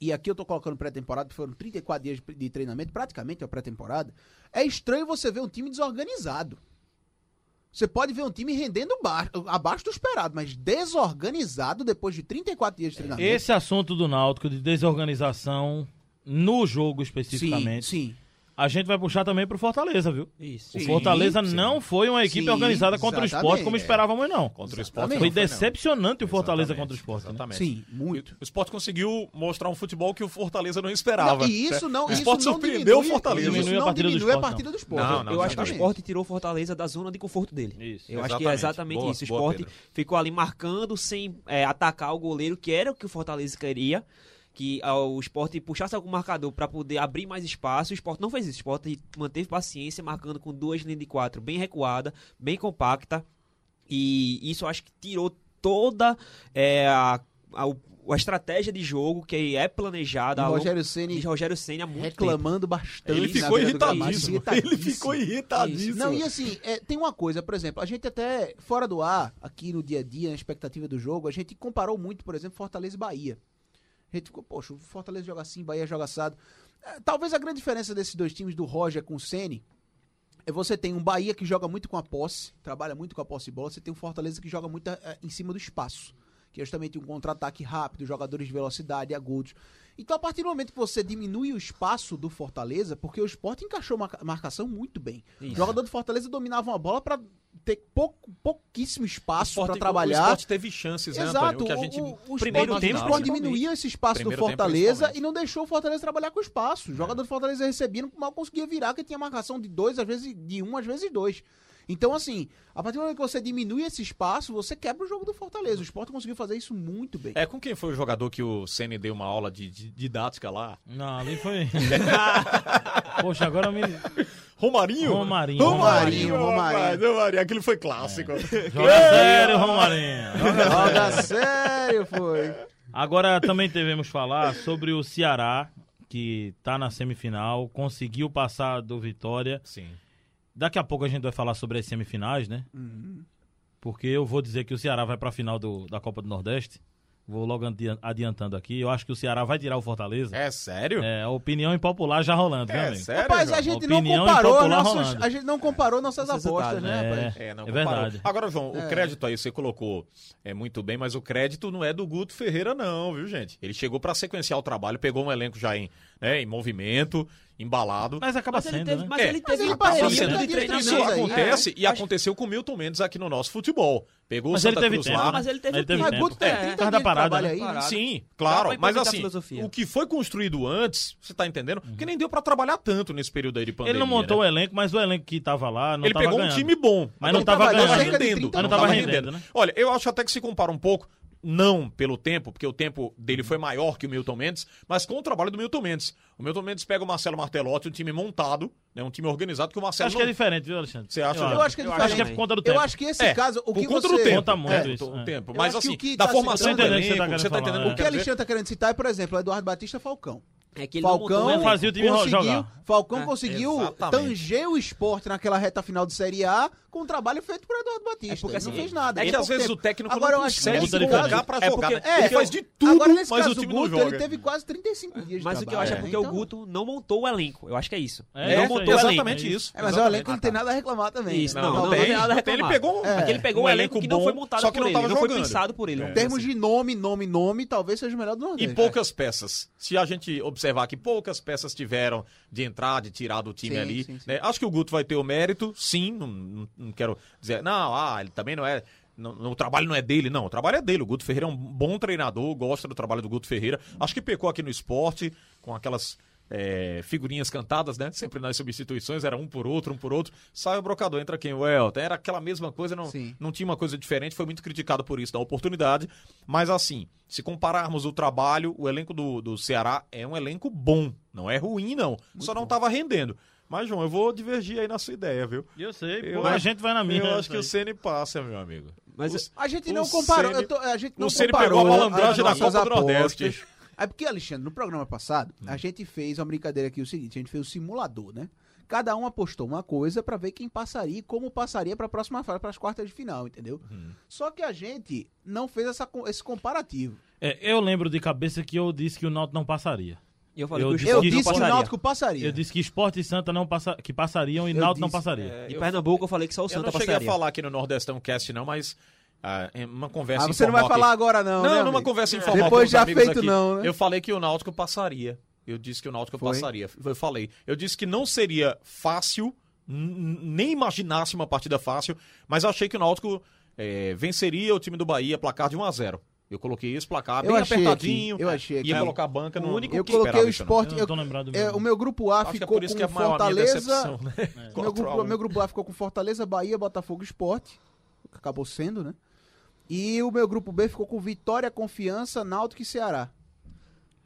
e aqui eu tô colocando pré-temporada, foram 34 dias de- treinamento, praticamente é a pré-temporada. É estranho você ver um time desorganizado. Você pode ver um time rendendo ba- abaixo do esperado, mas desorganizado depois de 34 dias de treinamento. Esse assunto do Náutico de desorganização no jogo especificamente, Sim, sim. A gente vai puxar também pro Fortaleza, viu? Isso. O Sim, Fortaleza sim. não foi uma equipe Sim, organizada contra o esporte exatamente. como esperávamos, não. Contra o esporte. Exatamente. não Foi não. decepcionante o Fortaleza Exatamente, contra o esporte. né? Exatamente. Sim, muito. O esporte conseguiu mostrar um futebol que o Fortaleza não esperava. Não, e isso não, O esporte não surpreendeu diminui, o Fortaleza. Isso Diminui a não partida do diminui a esporte, partida do esporte. Não, não, eu acho que o exatamente. esporte tirou o Fortaleza da zona de conforto dele. Isso. Eu acho que é Exatamente. exatamente Boa, isso. O boa, esporte Pedro. ficou ali marcando sem é, atacar o goleiro, que era o que o Fortaleza queria. Que ah, o esporte puxasse algum marcador para poder abrir mais espaço. O esporte não fez isso. O esporte manteve paciência, marcando com duas linhas de quatro bem recuada, bem compacta. E isso acho que tirou toda é, a, a, a estratégia de jogo que é planejada longo Rogério Ceni Rogério há muito tempo. reclamando bastante. Ele ficou gramado, irritadíssimo. Ele ficou irritadíssimo. Não, e assim, é, tem uma coisa, por exemplo, a gente até, fora do ar, aqui no dia a dia, na expectativa do jogo, a gente comparou muito, por exemplo, Fortaleza e Bahia. A gente ficou, poxa, o Fortaleza joga assim, Bahia joga assado. É, Talvez a grande diferença desses dois times, do Roger com o Ceni é você tem um Bahia que joga muito com a posse, trabalha muito com a posse de bola, você tem um Fortaleza que joga muito é, em cima do espaço. Que é justamente um contra-ataque rápido, jogadores de velocidade, agudos. Então, a partir do momento que você diminui o espaço do Fortaleza, porque o esporte encaixou uma marcação muito bem. Isso. O jogador do Fortaleza dominava uma bola para ter pouco, pouquíssimo espaço para O trabalhar. esporte teve chances, né, Exato, Antônio? O que a gente o, o, o primeiro tempo, o esporte principalmente. diminuía esse espaço Primeiro do Fortaleza e não deixou o Fortaleza trabalhar com o espaço. O jogador do Fortaleza recebia, não- mal conseguia virar, porque tinha marcação de dois, às vezes de um, às vezes dois. Então, assim, a partir do momento que você diminui esse espaço, você quebra o jogo do Fortaleza. O esporte conseguiu fazer isso muito bem. É com quem foi o jogador que o Ceni deu uma aula de, de didática lá? Não, ali foi. (laughs) Poxa, agora me. Romarinho? Romarinho. Romarinho, Romarinho. Romarinho. Aquele foi clássico. Joga sério, Romarinho. Joga sério, foi. Agora também devemos falar sobre o Ceará, que tá na semifinal, conseguiu passar do Vitória. Sim. Daqui a pouco a gente vai falar sobre as semifinais, né? Porque eu vou dizer que o Ceará vai pra final do, da Copa do Nordeste. Vou logo adi- adiantando aqui. Eu acho que o Ceará vai tirar o Fortaleza. É sério? É, a opinião impopular já rolando, viu, É amigo? sério? Rapaz, a gente não comparou nossos, a gente não comparou nossas Os apostas, né, é. rapaz? É, não, É comparou. verdade. Agora, João, É. o crédito aí você colocou é muito bem, mas o crédito não é do Guto Ferreira, não, viu, gente? Ele chegou pra sequenciar o trabalho, pegou um elenco já em, né, em movimento, embalado. Mas acaba Mas ele sendo, teve, né? mas É. ele Mas teve ele um passou sendo de de treinamento. Aí, acontece É, e acho- aconteceu com o Milton Mendes aqui no nosso futebol. Pegou Mas o ele Santa teve Cruz tempo, lá. Mas ele teve Ele teve Mas tempo. Guto tem É, 30 por causa da de parada, né? aí, né? Parada. Sim, claro, mas assim, o que foi construído antes, você tá entendendo? Porque nem deu pra trabalhar tanto nesse período aí de pandemia. Ele não montou né? o elenco, mas o elenco que tava lá não Ele tava pegou ganhando. um time bom, Mas não Ele tava ganhando. 30 Não tava rendendo, né? Olha, eu acho até que se compara um pouco, não pelo tempo, porque o tempo dele foi maior que o Milton Mendes, mas com o trabalho do Milton Mendes. O Milton Mendes pega o Marcelo Martelotti, um time montado, né, um time organizado, que o Marcelo Acho que é não... diferente, viu, Alexandre? Você acha, Eu acho que é Eu diferente. Acho que é por conta do tempo. Eu acho que esse É, caso, o por que conta você... do tempo. Conta muito é, isso, o é. tempo. Eu Mas assim, o que da tá formação do tá elenco, você tá entendendo o O que eu quero dizer? Alexandre tá querendo citar é, por exemplo, o Eduardo Batista Falcão. É que ele não Falcão um elenco. fazia o time conseguiu, jogar. Falcão É, conseguiu exatamente. tanger o esporte naquela reta final de Série A com um trabalho feito por Eduardo Batista. É porque, Ele não assim, fez nada. É que às pouco vezes tempo. o técnico Agora, eu não acho que consegue colocar pra é jogar. porque- né? é, ele faz de tudo, Agora, nesse mas caso o time Guto, não joga. ele teve quase 35 dias de Mas o que eu acho é né? porque Então- o Guto não montou o elenco. Eu acho que é isso. É, ele não montou o. Exatamente isso. É, mas o elenco não tem nada a reclamar também. Isso, né? não, Não, não, tem, tem nada a reclamar. pegou um- É. É que ele pegou um elenco que não foi montado só que por não ele, não foi pensado por ele. É. Em termos de nome, nome, nome, talvez seja o melhor do E Nordeste. poucas peças. Se a gente observar que poucas peças tiveram de entrar, de tirar do time Sim, ali. sim, né? Acho que o Guto vai ter o mérito, sim. Não, não- não quero dizer, não, ah, ele também não é. não- o trabalho não é dele, não. O trabalho é dele. O Guto Ferreira é um bom treinador, gosta do trabalho do Guto Ferreira. Acho que pecou aqui no esporte, com aquelas é, figurinhas cantadas, né? Sempre nas substituições, era um por outro, um por outro. Sai o brocador, entra quem? O Elton. Era aquela mesma coisa, não, não tinha uma coisa diferente, foi muito criticado por isso, da oportunidade. Mas assim, se compararmos o trabalho, o elenco do, do Ceará é um elenco bom. Não é ruim, não. Muito Só não estava rendendo. Mas, João, eu vou divergir aí na sua ideia, viu? Eu sei, eu, pô, a gente vai na minha. Eu acho que o Ceni passa, meu amigo. Mas o, a gente não comparou. Ceni, tô, a gente não o Ceni pegou a malandragem da Copa do Nordeste. É porque, Alexandre, no programa passado, hum. a gente fez uma brincadeira aqui, o seguinte, a gente fez o simulador, né? Cada um apostou uma coisa para ver quem passaria e como passaria para a próxima fase, para as quartas de final, entendeu? Hum. Só que a gente não fez essa, esse comparativo. É, eu lembro de cabeça que eu disse que o Náutico não passaria. Eu, falei eu, que disse que o Náutico passaria. Eu disse que Esporte e Santa não passa, que passariam e eu Náutico disse, não passaria. É, em Pernambuco eu falei que só o Santa passaria. Eu não cheguei passaria. a falar aqui no Nordestão Cast não, mas ah, uma conversa ah, você não vai aqui. falar agora não, Não, né, numa amigo? conversa informal Depois já feito aqui, não, né? Eu falei que o Náutico passaria. Eu disse que o Náutico Foi? passaria. Eu falei. Eu disse que não seria fácil, nem imaginasse uma partida fácil, mas achei que o Náutico é, venceria o time do Bahia, placar de 1 a 0 eu coloquei esse placar bem apertadinho. Aqui, eu achei aqui. Ia colocar a banca no único Eu coloquei o esporte. Eu, é, o meu grupo A Acho ficou é com é Fortaleza. Né? (laughs) É. Meu, grupo, meu grupo A ficou com Fortaleza, Bahia, Botafogo Esporte. Acabou sendo, né? E o meu grupo B ficou com Vitória, Confiança, Náutico e Ceará.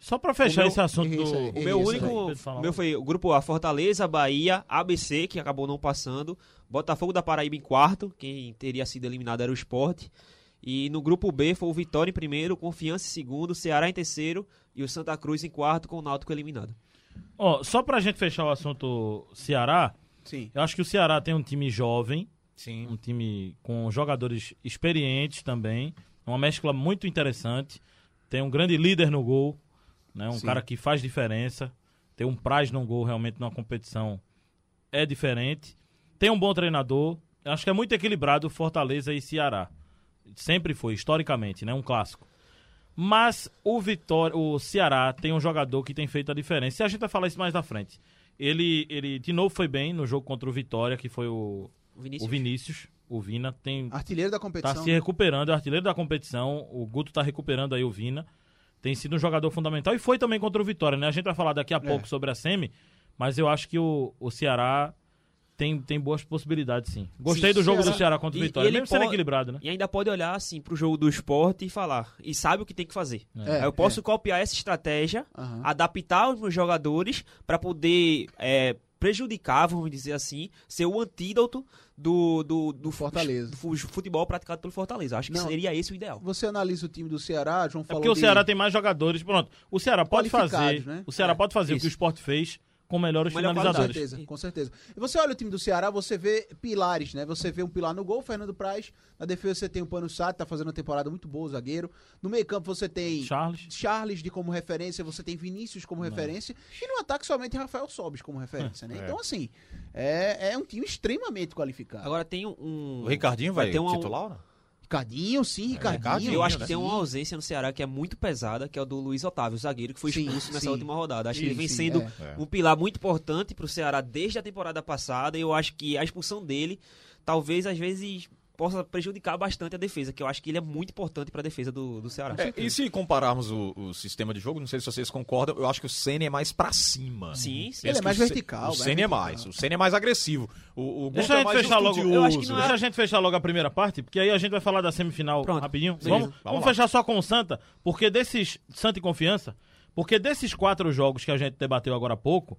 Só para fechar meu, esse assunto do. o meu único. O meu foi o grupo A, Fortaleza, Bahia, ABC, que acabou não passando. Botafogo da Paraíba em quarto, quem teria sido eliminado era o esporte. E no grupo B foi o Vitória em primeiro, Confiança em segundo, Ceará em terceiro e o Santa Cruz em quarto, com o Náutico eliminado. Ó, oh, só pra gente fechar o assunto Ceará, Sim. eu acho que o Ceará tem um time jovem, Sim. Um time com jogadores experientes também. Uma mescla muito interessante. Tem um grande líder no gol, né? Um Sim. cara que faz diferença. Tem um prazo no gol realmente numa competição é diferente. Tem um bom treinador. Acho que é muito equilibrado Fortaleza e Ceará. Sempre foi, historicamente, né? Um clássico. Mas o Vitória, o Ceará tem um jogador que tem feito a diferença. E a gente vai falar isso mais na frente. Ele, ele de novo foi bem no jogo contra o Vitória, que foi o Vinícius. O Vinícius, o Vina, tem. Artilheiro da competição. Tá se recuperando, é artilheiro da competição. O Guto tá recuperando aí o Vina. Tem sido um jogador fundamental e foi também contra o Vitória, né? A gente vai falar daqui a é. pouco sobre a Semi, mas eu acho que o, o Ceará tem, tem boas possibilidades, sim. Gostei sim, do jogo Ceará. do Ceará contra o Vitória, e mesmo pode, sendo equilibrado, né? E ainda pode olhar, assim, pro jogo do esporte e falar. E sabe o que tem que fazer. É. eu posso é. copiar essa estratégia, uhum. adaptar os meus jogadores para poder é, prejudicar, vamos dizer assim, ser o antídoto do, do, do Fortaleza. Do futebol praticado pelo Fortaleza. Acho que Não, seria esse o ideal. Você analisa o time do Ceará, João falou. É porque o Ceará tem mais jogadores. Pronto. O Ceará pode fazer. Né? O Ceará é, pode fazer isso. o que o esporte fez com melhores Melhor finalizadores. Com certeza, com certeza. E você olha o time do Ceará, você vê pilares, né? Você vê um pilar no gol, Fernando Praz. Na defesa você tem o Pano Sato, tá fazendo uma temporada muito boa, zagueiro. No meio campo você tem Charles, Charles de como referência, você tem Vinícius como Não. referência. E no ataque somente Rafael Sobes como referência, né? (laughs) É. Então, assim, é, é um time extremamente qualificado. Agora tem um... O Ricardinho vai, vai ter um titular, não? Ricardinho, sim, é, Ricardinho. Ricardinho eu acho que né? tem uma ausência no Ceará que é muito pesada, que é o do Luiz Otávio, o zagueiro, que foi expulso sim, nessa sim. última rodada. Acho sim, que ele vem sendo é. um pilar muito importante para o Ceará desde a temporada passada. E eu acho que a expulsão dele, talvez, às vezes, possa prejudicar bastante a defesa, que eu acho que ele é muito importante para a defesa do, do Ceará. É, e se compararmos o, o, sistema de jogo, não sei se vocês concordam, eu acho que o Senna é mais para cima. Sim, sim. Ele é mais vertical. O Senna é mais. O Senna é mais agressivo. O, o deixa a gente é fechar logo. Eu acho que não é... Deixa a gente fechar logo a primeira parte, porque aí a gente vai falar da semifinal Pronto. rapidinho. Vamos, vamos, vamos fechar só com o Santa, porque desses Santa e Confiança, porque desses quatro jogos que a gente debateu agora há pouco,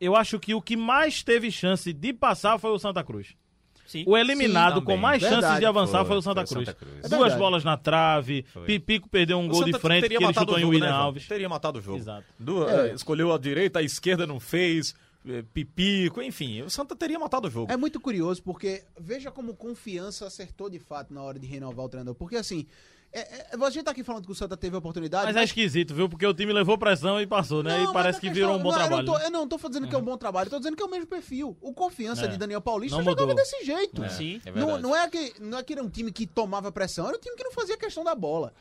eu acho que o que mais teve chance de passar foi o Santa Cruz. Sim. O eliminado Sim, com mais Verdade. chances de avançar foi, foi o Santa Cruz. Santa Cruz. É Duas bolas na trave, foi. Pipico perdeu um o gol Santa de frente que ele chutou em William né, Alves. Teria matado o jogo. Exato. Du é. Escolheu a direita, a esquerda não fez. É, Pipico, enfim, o Santa teria matado o jogo. É muito curioso porque veja como confiança acertou de fato na hora de renovar o treinador. Porque assim, é, é, a gente tá aqui falando que o Santa teve a oportunidade. Mas, é mas, é esquisito, viu? Porque o time levou pressão e passou, né? Não, e parece que virou um bom não, trabalho. Eu não, tô, eu não tô dizendo que é um bom trabalho, eu tô dizendo que é o mesmo perfil. O confiança é. de Daniel Paulista não jogava mudou. desse jeito. É, Sim, é não, não, é que, não é que era um time que tomava pressão, era um time que não fazia questão da bola.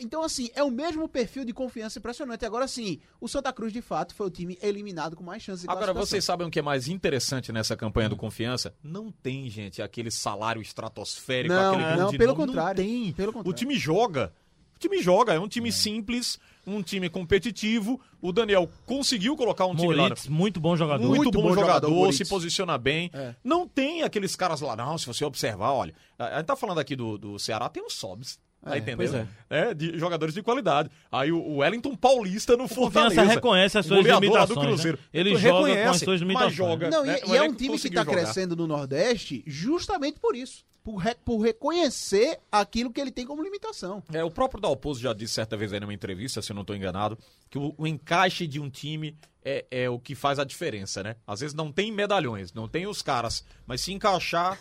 Então, assim, é o mesmo perfil de confiança impressionante. Agora, sim, o Santa Cruz, de fato, foi o time eliminado com mais chances de Agora, vocês sabem o que é mais interessante nessa campanha hum. do Confiança? Não tem, gente, aquele salário estratosférico, não, aquele não, pelo contrário. Não tem. Pelo contrário. O time joga O time joga, é um time simples, um time competitivo. O Daniel conseguiu colocar um time lá. Moritz, muito bom jogador. Muito, Muito bom, bom jogador, jogador, Moritz. se posiciona bem. É. Não tem aqueles caras lá, não, se você observar, olha. A gente tá falando aqui do, do Ceará, tem os Sobs. Tá É, entendendo? pois é. É, de jogadores de qualidade. Aí o, Wellington Paulista no Fortaleza. Confiança reconhece as suas limitações. do Cruzeiro. né? Ele Tu joga com as suas mas limitações. joga. Não, e, né? e O é um time que está crescendo no Nordeste justamente por isso. Por, re- por reconhecer aquilo que ele tem como limitação. É, o próprio Dalpozo já disse certa vez aí numa entrevista, se eu não estou enganado, que o, o encaixe de um time é, é o que faz a diferença, né? Às vezes não tem medalhões, não tem os caras, mas se encaixar,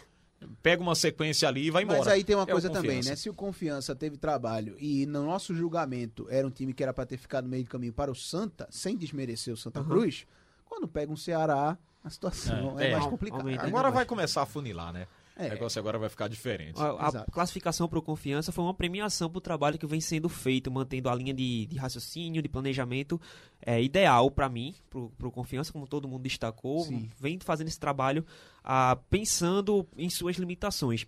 pega uma sequência ali e vai embora. Mas aí tem uma É coisa também, né? Se o Confiança teve trabalho e no nosso julgamento era um time que era para ter ficado no meio do caminho para o Santa, sem desmerecer o Santa Cruz, quando pega um Ceará, a situação é, É, mais é. complicada. Agora vai começar a funilar, né? É. O negócio agora vai ficar diferente. A, a classificação para o Confiança foi uma premiação para o trabalho que vem sendo feito, mantendo a linha de, de raciocínio, de planejamento é, ideal para mim, para o Confiança, como todo mundo destacou. Sim. Vem fazendo esse trabalho ah, pensando em suas limitações.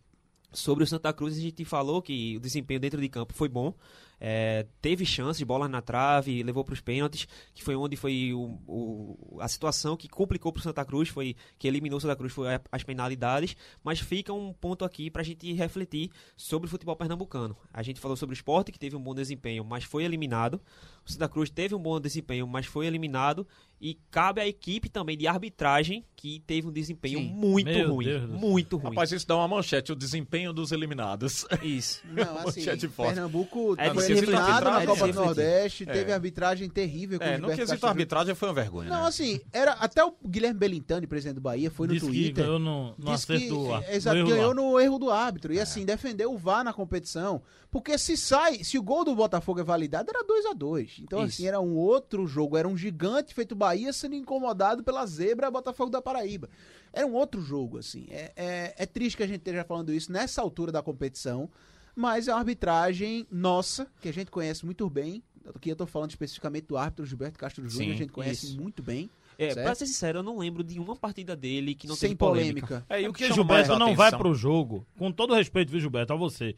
Sobre o Santa Cruz, a gente falou que o desempenho dentro de campo foi bom. É, teve chances, bola na trave, levou para os pênaltis, que foi onde foi o, o- a situação que complicou para o Santa Cruz, foi que eliminou o Santa Cruz, foi a- as penalidades. Mas fica um ponto aqui para a gente refletir sobre o futebol pernambucano. A gente falou sobre o esporte, que teve um bom desempenho, mas foi eliminado. O Santa Cruz teve um bom desempenho, mas foi eliminado. E cabe à equipe também de arbitragem, que teve um desempenho Sim. muito Meu ruim. Deus. Muito ruim. Rapaz, isso dá uma manchete, o desensempenho dos eliminados. Isso. (laughs) Não, assim, Manchete forte. Pernambuco É de foi refletir, na é Copa do. Nordeste, É. teve arbitragem terrível com o É, no quesito Castro arbitragem foi uma vergonha, Não, né? assim, era até o Guilherme Belintani, presidente do Bahia, foi no que Twitter. ganhou no, no Disse acerto que, do é, exato, no erro do ganhou no erro do árbitro. E assim, defendeu o VAR na competição. Porque se sai, se o gol do Botafogo é validado, era 2 a 2 Então, Isso. assim, era um outro jogo. Era um gigante feito Bahia sendo incomodado pela zebra Botafogo da Paraíba. Era um outro jogo, assim. É, é, é triste que a gente esteja falando isso nessa altura da competição. Mas é uma arbitragem nossa, que a gente conhece muito bem. Aqui eu tô falando especificamente do árbitro Gilberto Castro Júnior, a gente conhece isso. muito bem. É, certo? pra ser sincero, eu não lembro de uma partida dele que não sem teve polêmica. polêmica. É, e É o que Gilberto não vai pro jogo, com todo respeito, viu, Gilberto, a você.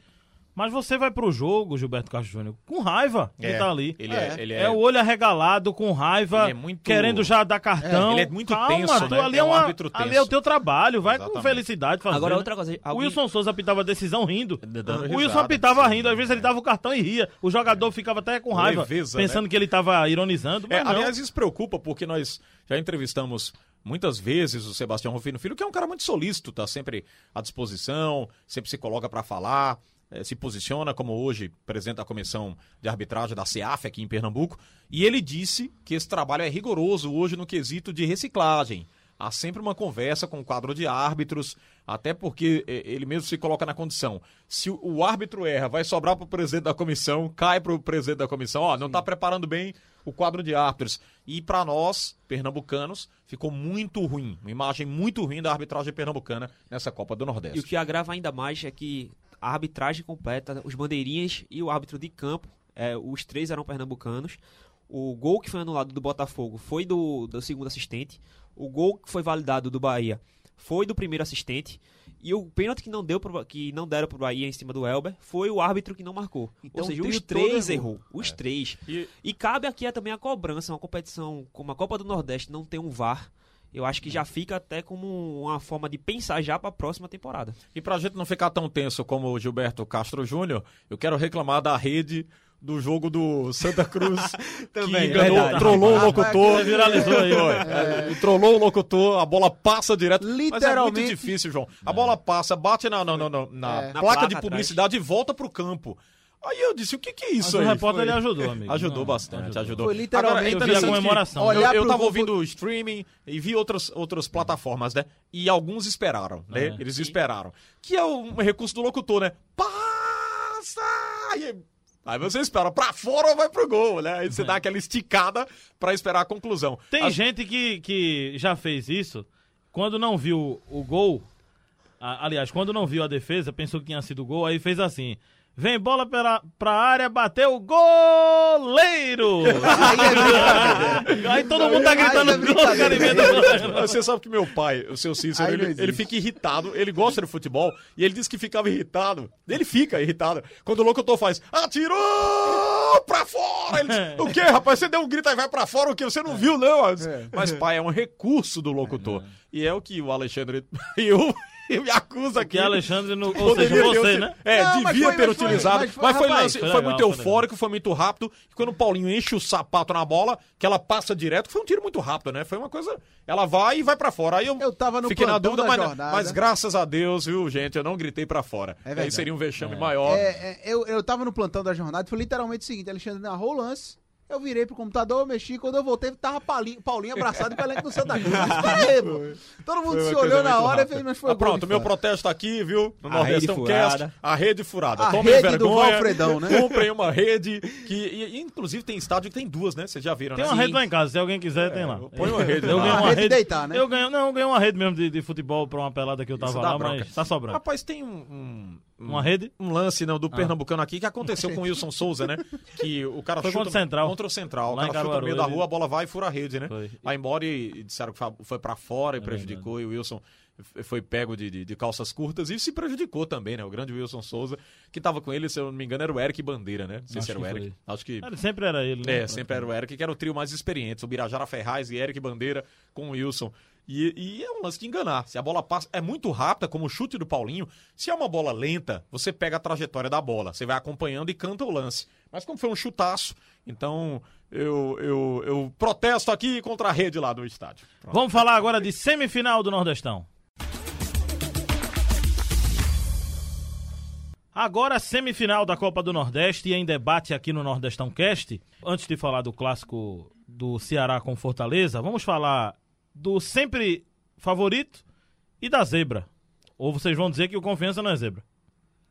Mas você vai pro jogo, Gilberto Castro Júnior, com raiva de É, tá ali. Ele É. é, ele É. é, o olho arregalado, com raiva, Ele é muito- querendo já dar cartão. É, ele é muito Calma, tenso, tu, né? ali É é, um uma, árbitro ali é tenso. o teu trabalho, vai com Exatamente. felicidade fazer. Agora, né? outra coisa. O alguém- Wilson Souza apitava a decisão rindo. Dando o risada, Wilson apitava sim. rindo, às vezes ele dava o cartão e ria. O jogador ficava até com raiva, Leveza, pensando que ele tava ironizando. Mas É, não. aliás, isso preocupa porque nós já entrevistamos muitas vezes o Sebastião Rufino Filho, que é um cara muito solícito, tá sempre à disposição, sempre se coloca para falar, eh, se posiciona como hoje presidente da comissão de arbitragem da CEAF aqui em Pernambuco, e ele disse que esse trabalho é rigoroso hoje no quesito de reciclagem. Há sempre uma conversa com o quadro de árbitros, até porque eh, ele mesmo se coloca na condição. Se o, o árbitro erra, vai sobrar para o presidente da comissão, cai para o presidente da comissão, ó, não está preparando bem o quadro de árbitros. E para nós, pernambucanos, ficou muito ruim, uma imagem muito ruim da arbitragem pernambucana nessa Copa do E o Nordeste. que agrava ainda mais é que a arbitragem completa, os bandeirinhas e o árbitro de campo, é, os três eram pernambucanos. O gol que foi anulado do Botafogo foi do, do segundo assistente. O gol que foi validado do Bahia foi do primeiro assistente. E o pênalti que não, deu pro, que não deram pro Bahia em cima do Elber foi o árbitro que não marcou. Então, Ou seja, os três errou. errou. Os três. E- E cabe aqui é também a cobrança, uma competição como a Copa do Nordeste não tem um VAR. Eu acho que já fica até como uma forma de pensar já para a próxima temporada. E pra gente não ficar tão tenso como o Gilberto Castro Júnior, eu quero reclamar da rede do jogo do Santa Cruz, (laughs) Também, que enganou, verdade. trollou o locutor. viralizou aí, Foi. É, Trollou o locutor, a bola passa direto. Mas é Literalmente. muito difícil, João. A bola passa, bate na, na, na, na- É. Na placa placa de atrás. publicidade e volta pro campo. Aí eu disse, o que que é Mas isso o aí? repórter Foi- ele ajudou, amigo. Ajudou Não, bastante, ajudou. Foi literalmente- Agora, é Eu vi a que comemoração. olhar Eu, eu tava ouvindo o streaming e vi outras, outras plataformas, né? E alguns esperaram, né? É. Eles esperaram. Que é um recurso do locutor, né? Passa! E Aí você espera pra fora ou vai pro gol, né? Aí você dá aquela esticada pra esperar a conclusão. Tem As- gente que, que já fez isso, quando não viu o gol, a- aliás, quando não viu a defesa, pensou que tinha sido gol, aí fez assim. Vem bola pela, pra área, bateu goleiro! (laughs) Aí, é Aí todo mundo tá gritando é gol, cara, em vez do goleiro. Você sabe que meu pai, o seu Cícero, Aí ele, ele fica irritado, ele gosta de futebol, e ele disse que ficava irritado. Ele fica irritado. Quando o locutor faz, atirou pra fora! Ele diz, o quê, rapaz? Você deu um grito aí, vai pra fora, o quê? Você não viu, não? Disse, Mas, pai, é um recurso do locutor. E é o que o Alexandre (laughs) e eu, eu me acusa aqui. Que Alexandre, no, ou seja, você, né? É, Não, mas devia foi- ter mas foi- utilizado. mas Mas foi- foi, rapaz, lance- foi foi legal, muito foi legal. eufórico, foi muito rápido. E quando o Paulinho enche o sapato na bola, que ela passa direto, foi um tiro muito rápido, né? Foi uma coisa. Ela vai e vai pra fora. Aí eu, Eu tava no fiquei na plantão dúvida, da mas, jornada. mas graças a Deus, viu, gente? Eu não gritei pra fora. É Aí seria um vexame maior. É, é, eu, eu tava no plantão da jornada e foi literalmente o seguinte: Alexandre narrou lance. Eu virei pro computador, mexi, quando eu voltei, tava Paulinho, Paulinho abraçado com o elenco do Santa Cruz. Mas pera aí, pô. Todo mundo se olhou na hora e fez, mas foi Ah, pronto, meu fora. protesto aqui, viu? No A Nordestão rede Cast. furada. A rede furada. A Tomem rede do vergonha. Valfredão, né? Comprem uma rede que. e- inclusive tem estádio que tem duas, né? Vocês já viram, Tem né? uma Sim. rede lá em casa, se alguém quiser, tem lá. põe uma rede Eu lá. uma rede rede. deitar, né? Eu ganhei, não, eu ganhei uma rede mesmo de, de futebol pra uma pelada que eu tava lá, bronca. mas tá sobrando. Rapaz, tem um. Um- um- Uma rede? Um lance não, do Ah. Pernambucano aqui que aconteceu com o Wilson Souza, né? Que o cara Foi chuta contra o Central. Contra o Central. Lá o cara chuta no meio da rua, a bola vai e fura a rede, né? Foi. Vai embora e, disseram que foi pra fora e É prejudicou. E o Wilson foi pego de, de- de calças curtas e se prejudicou também, né? O grande Wilson Souza, que tava com ele, se eu não me engano, era o Eric Bandeira, né? Não sei Acho se era o Eric. Acho que. Ele sempre era ele, né? É, sempre era o Eric, que era o trio mais experiente. O Birajara Ferraz e Eric Bandeira com o Wilson. E, e é um lance de enganar. Se a bola passa, é muito rápida, como o chute do Paulinho. Se é uma bola lenta, você pega a trajetória da bola. Você vai acompanhando e canta o lance. Mas como foi um chutaço, então eu, eu, eu protesto aqui contra a rede lá do estádio. Pronto. Vamos falar agora de semifinal do Nordestão. Agora semifinal da Copa do Nordeste e em debate aqui no Nordestão Cast. Antes de falar do clássico do Ceará com Fortaleza, vamos falar do sempre favorito e da zebra. Ou vocês vão dizer que o Confiança não é zebra.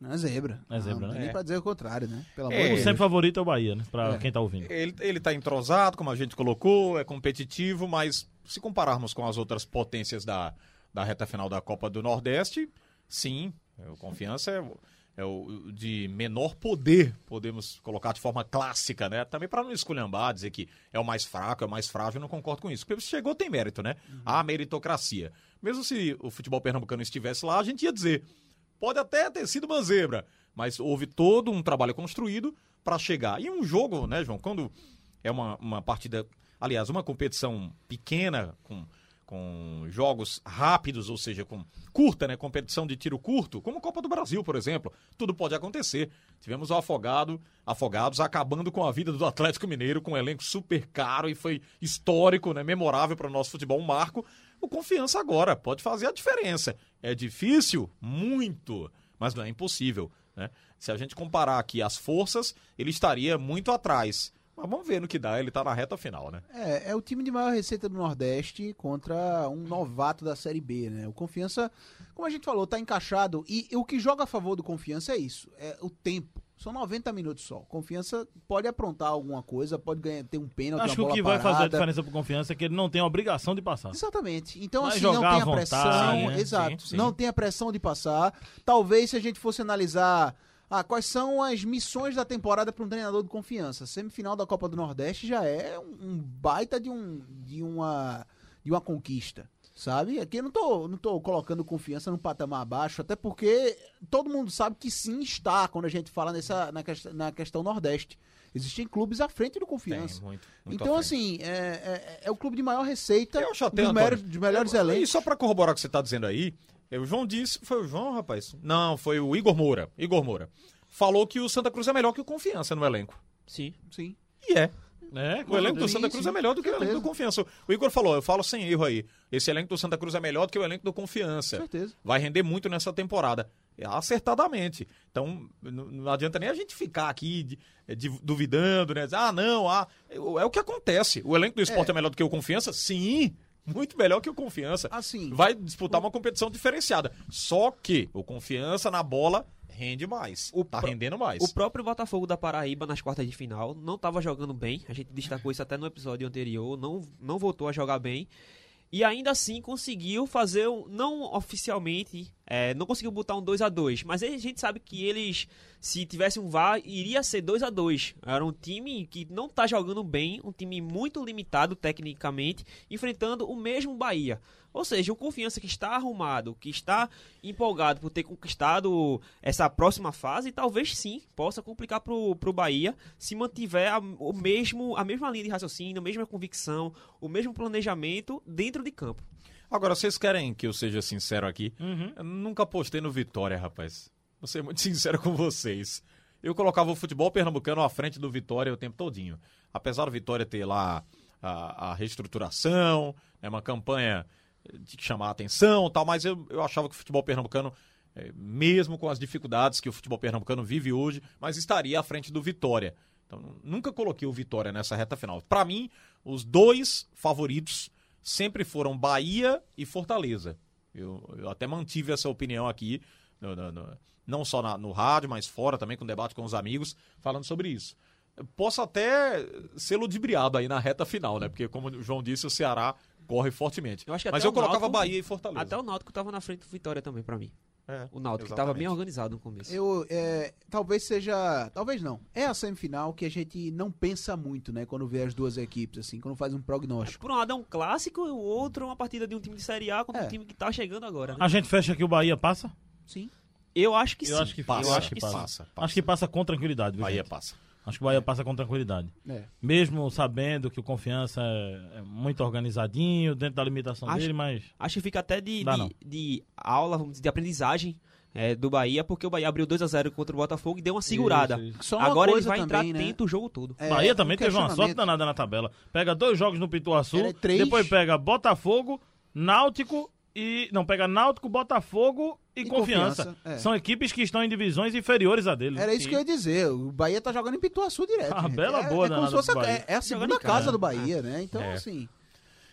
Não é zebra. É zebra, não, né? Nem É. pra dizer o contrário, né? Pelo amor É, de O Deus. sempre favorito é o Bahia, né? Pra É. quem tá ouvindo. Ele, ele tá entrosado, como a gente colocou, é competitivo, mas se compararmos com as outras potências da, da reta final da Copa do Nordeste, sim, o Confiança é, o- é o de menor poder, podemos colocar de forma clássica, né? Também para não esculhambar, dizer que é o mais fraco, é o mais frágil, eu não concordo com isso. Porque se chegou, tem mérito, né? Há meritocracia. Mesmo se o futebol pernambucano estivesse lá, a gente ia dizer, pode até ter sido uma zebra, mas houve todo um trabalho construído para chegar. E um jogo, né, João, quando é uma, uma partida, aliás, uma competição pequena, com, com jogos rápidos, ou seja, com curta, né, competição de tiro curto, como a Copa do Brasil, por exemplo, tudo pode acontecer. Tivemos o Afogado, Afogados acabando com a vida do Atlético Mineiro, com um elenco super caro e foi histórico, né, memorável para o nosso futebol, um marco. O Confiança agora pode fazer a diferença. É difícil? Muito, mas não é impossível. Né? Se a gente comparar aqui as forças, ele estaria muito atrás. Mas vamos ver no que dá, ele tá na reta final, né? É, é o time de maior receita do Nordeste contra um novato da Série B, né? O Confiança, como a gente falou, tá encaixado. E, o que joga a favor do Confiança é isso: é o tempo. São 90 minutos só. Confiança pode aprontar alguma coisa, pode ganhar, ter um pênalti, Acho que uma o bola que vai fazer a diferença pro Confiança é que ele não tem a obrigação de passar. Exatamente. Então, Vai assim, não tem a pressão. vontade, né? Exato. Sim, sim. Não tem a pressão de passar. Talvez se a gente fosse analisar ah, quais são as missões da temporada para um treinador de confiança. Semifinal da Copa do Nordeste já é um, baita de, um, de, uma, de uma conquista. Sabe? Aqui eu não tô, não tô colocando confiança num patamar abaixo, até porque todo mundo sabe que sim está quando a gente fala nessa, na, na questão Nordeste. Existem clubes à frente do confiança. Tem, muito, muito Então, assim, é, é- é o clube de maior receita, Eu até, dos, Antônio, melhores, dos melhores eu-. E só pra corroborar o que você tá dizendo aí, o João disse, foi o João, rapaz? Não, foi o Igor Moura. Igor Moura. Falou que o Santa Cruz é melhor que o Confiança no elenco. Sim. Sim. E é. É, O elenco do Santa Cruz sim, é melhor do que o elenco do Confiança. O Igor falou, eu falo sem erro aí. Esse elenco do Santa Cruz é melhor do que o elenco do Confiança. certeza. Vai render muito nessa temporada. É, Acertadamente. Então, não adianta nem a gente ficar aqui de- é, de- duvidando, né? Ah, não, ah. É, é o que acontece. O elenco do esporte é. melhor do que o Confiança? Sim. Muito melhor que o Confiança. Assim, Vai disputar uma competição diferenciada. Só que o Confiança na bola rende mais. O tá pro- rendendo mais. O próprio Botafogo da Paraíba nas quartas de final não estava jogando bem. A gente destacou isso até no episódio anterior. Não, não voltou a jogar bem. E ainda assim conseguiu fazer, não oficialmente É, não conseguiu botar um 2 a 2 mas a gente sabe que eles, se tivesse um VAR, iria ser 2 a 2 Era um time que não tá jogando bem, um time muito limitado tecnicamente, enfrentando o mesmo Bahia. Ou seja, o Confiança que está arrumado, que está empolgado por ter conquistado essa próxima fase, talvez sim possa complicar pro, pro Bahia se mantiver a, o mesmo, a mesma linha de raciocínio, a mesma convicção, o mesmo planejamento dentro de campo. Agora, vocês querem que eu seja sincero aqui? Uhum. Eu nunca postei no Vitória, rapaz. Vou ser muito (laughs) sincero com vocês. Eu colocava o futebol pernambucano à frente do Vitória o tempo todinho. Apesar do Vitória ter lá a, a reestruturação, é uma campanha de chamar a atenção tal, mas eu, eu achava que o futebol pernambucano, é, mesmo com as dificuldades que o futebol pernambucano vive hoje, mas estaria à frente do Vitória. Então, nunca coloquei o Vitória nessa reta final. Para mim, os dois favoritos sempre foram Bahia e Fortaleza. Eu, eu até mantive essa opinião aqui, no, no, no, não só na, no rádio, mas fora também, com debate com os amigos, falando sobre isso. Posso até ser ludibriado aí na reta final, né? Porque, como o João disse, o Ceará corre fortemente. Eu mas eu colocava Náutico, Bahia e Fortaleza. Até o Náutico estava na frente do Vitória também, para mim. É, o Náutico, que estava bem organizado no começo. Eu, é, talvez seja. Talvez não. É a semifinal que a gente não pensa muito, né? Quando vê as duas equipes, assim, quando faz um prognóstico. por um lado é um clássico, o outro é uma partida de um time de Série A contra é. um time que tá chegando agora. Né? A gente fecha que o Bahia passa? Sim. Eu acho que eu sim. Acho que passa, eu acho que passa, passa, Acho que passa com tranquilidade. Bahia gente? passa. Acho que o Bahia passa com tranquilidade. É. Mesmo sabendo que o Confiança é, é muito organizadinho, dentro da limitação acho, dele, mas. Acho que fica até de, de, de, aula, vamos dizer, de aprendizagem é, do Bahia, porque o Bahia abriu 2 a 0 contra o Botafogo e deu uma segurada. Isso, isso. Agora ele vai também, entrar né? atento o jogo todo. É, Bahia também um teve uma sorte danada na tabela. Pega dois jogos no Pituaçu, depois pega Botafogo, Náutico e. Não, pega Náutico, Botafogo e, e Confiança. confiança é. São equipes que estão em divisões inferiores a dele. Era isso Sim. que eu ia dizer. O Bahia tá jogando em Pituaçu direto. Ah, bela é, boa, é, como se fosse a, é, é a segunda casa do Bahia, né? Então, é. assim.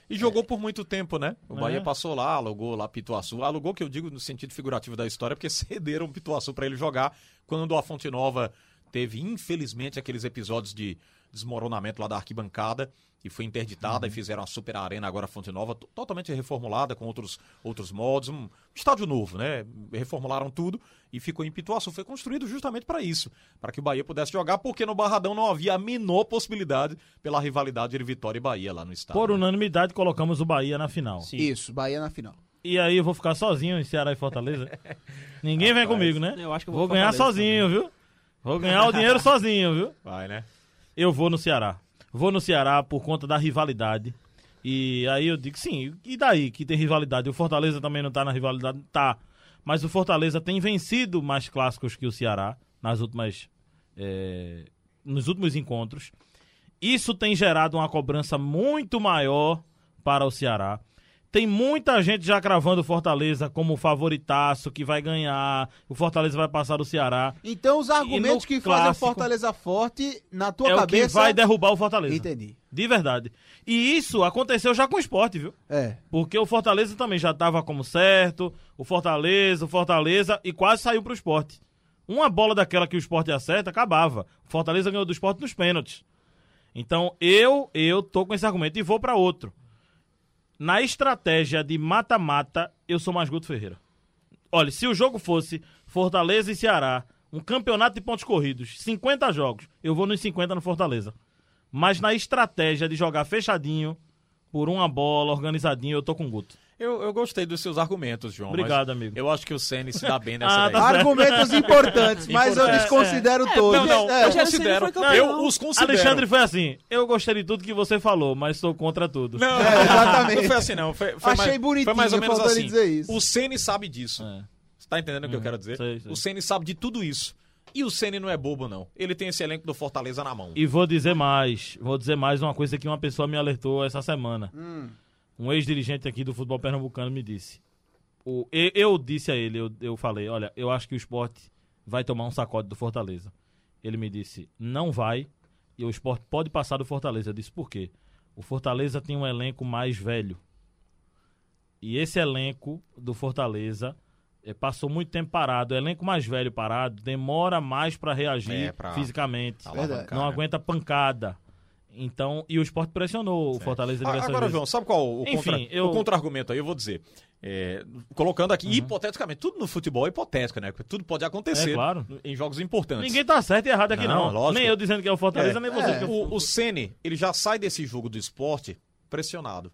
E jogou por muito tempo, né? O Bahia é. passou lá, alugou lá Pituaçu. Alugou, que eu digo no sentido figurativo da história, porque (laughs) cederam Pituaçu para ele jogar quando a Fonte Nova teve, infelizmente, aqueles episódios de desmoronamento lá da arquibancada e foi interditada uhum. e fizeram a super arena agora Fonte Nova totalmente reformulada com outros outros modos, um estádio novo, né? Reformularam tudo e ficou em Pituaçu, foi construído justamente para isso, para que o Bahia pudesse jogar, porque no Barradão não havia a menor possibilidade pela rivalidade de Vitória e Bahia lá no estádio. Por unanimidade colocamos o Bahia na final. Sim. Isso, Bahia na final. E aí eu vou ficar sozinho em Ceará e Fortaleza. Ninguém Rapaz, vem comigo, né? Eu acho que vou, vou ganhar sozinho, também. viu? Vou ganhar o dinheiro (laughs) sozinho, viu? Vai, né? Eu vou no Ceará. Vou no Ceará por conta da rivalidade. E aí eu digo, sim, e daí que tem rivalidade? O Fortaleza também não tá na rivalidade? Tá. Mas o Fortaleza tem vencido mais clássicos que o Ceará nas últimas. É, nos últimos encontros. Isso tem gerado uma cobrança muito maior para o Ceará. Tem muita gente já cravando o Fortaleza como favoritaço, que vai ganhar, o Fortaleza vai passar o Ceará. Então os argumentos que fazem o Fortaleza forte, na tua é cabeça... É o que vai derrubar o Fortaleza. Entendi. De verdade. E isso aconteceu já com o esporte, viu? É. Porque o Fortaleza também já estava como certo, o Fortaleza, o Fortaleza, e quase saiu pro esporte. Uma bola daquela que o esporte acerta, acabava. O Fortaleza ganhou do esporte nos pênaltis. Então eu, eu tô com esse argumento e vou para outro. Na estratégia de mata-mata, eu sou mais Guto Ferreira. Olha, se o jogo fosse Fortaleza e Ceará, um campeonato de pontos corridos, 50 jogos, eu vou nos 50 no Fortaleza. Mas na estratégia de jogar fechadinho, por uma bola, organizadinho, eu tô com o Guto. Eu, eu gostei dos seus argumentos, João. Obrigado, amigo. Eu acho que o Ceni se dá bem (laughs) nessa ah, tá Argumentos importantes, mas eu desconsidero é, todos. Não, não, é. eu considero. Não, eu os considero. Alexandre foi assim, eu gostei de tudo que você falou, mas sou contra tudo. Não, é, exatamente. Não foi assim, não. Foi, foi Achei mais, bonitinho, foi mais ou menos assim. Dizer isso. O Ceni sabe disso. É. Você tá entendendo o que eu uhum. quero dizer? Sei, sei. O Ceni sabe de tudo isso. E o Ceni não é bobo, não. Ele tem esse elenco do Fortaleza na mão. E vou dizer mais. Vou dizer mais uma coisa que uma pessoa me alertou essa semana. Hum um ex-dirigente aqui do futebol pernambucano me disse. O, eu, eu disse a ele, eu, eu falei, olha, eu acho que o esporte vai tomar um sacode do Fortaleza. Ele me disse, não vai, e o esporte pode passar do Fortaleza. Eu disse, por quê? O Fortaleza tem um elenco mais velho. E esse elenco do Fortaleza é, passou muito tempo parado. O elenco mais velho parado demora mais para reagir é, pra fisicamente. Não né? aguenta pancada. Então, e o esporte pressionou o Fortaleza Ah, diversas Agora, vezes. João, sabe qual o, Enfim, contra, eu- o contra-argumento aí? Eu vou dizer. É, colocando aqui, Uhum. hipoteticamente, tudo no futebol é hipotético, né? Porque tudo pode acontecer É, claro. em jogos importantes. Ninguém tá certo e errado aqui, não. Não, lógico. Nem eu dizendo que é o Fortaleza, É. nem você. É. é O, o Ceni, ele já sai desse jogo do esporte pressionado.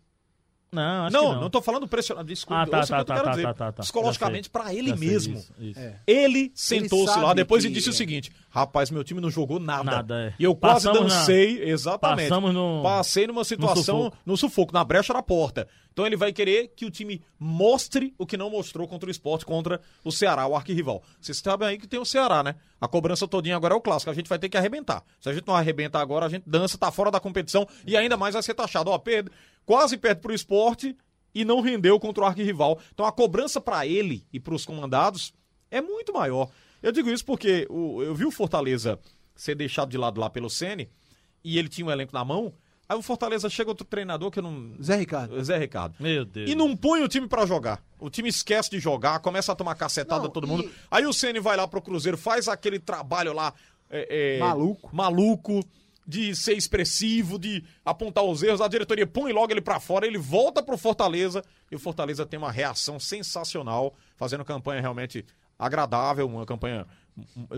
Não, acho Não, que não, não. tô falando pressionado, desculpa, Ah, tá, tá, que eu tá, quero tá, dizer. tá, tá, tá. Psicologicamente, pra ele mesmo. isso, isso. É. Ele sentou-se lá depois e que- disse o é. seguinte: rapaz, meu time não jogou nada. Nada, é. E eu quase Passamos na- dancei, exatamente. Passamos no- Passei numa situação, sufoco. no sufoco, na brecha da porta. Então ele vai querer que o time mostre o que não mostrou contra o esporte, contra o Ceará, o arquirrival. Vocês sabem aí que tem o Ceará, né? A cobrança todinha agora é o clássico. A gente vai ter que arrebentar. Se a gente não arrebentar agora, a gente dança, tá fora da competição e ainda mais vai ser taxado. Ó, perde, quase perde pro esporte e não rendeu contra o arquirrival. Então a cobrança pra ele e pros comandados é muito maior. Eu digo isso porque o- eu vi o Fortaleza ser deixado de lado lá pelo Sene e ele tinha um elenco na mão. Aí o Fortaleza chega outro treinador que eu não. Zé Ricardo. Zé Ricardo. Meu Deus. E não põe o time pra jogar. O time esquece de jogar, começa a tomar cacetada Não, todo e- mundo. Aí o Ceni vai lá pro Cruzeiro, faz aquele trabalho lá. é, é, Maluco. Maluco. De ser expressivo, de apontar os erros. A diretoria põe logo ele pra fora, ele volta pro Fortaleza. E o Fortaleza tem uma reação sensacional, fazendo campanha realmente agradável, uma campanha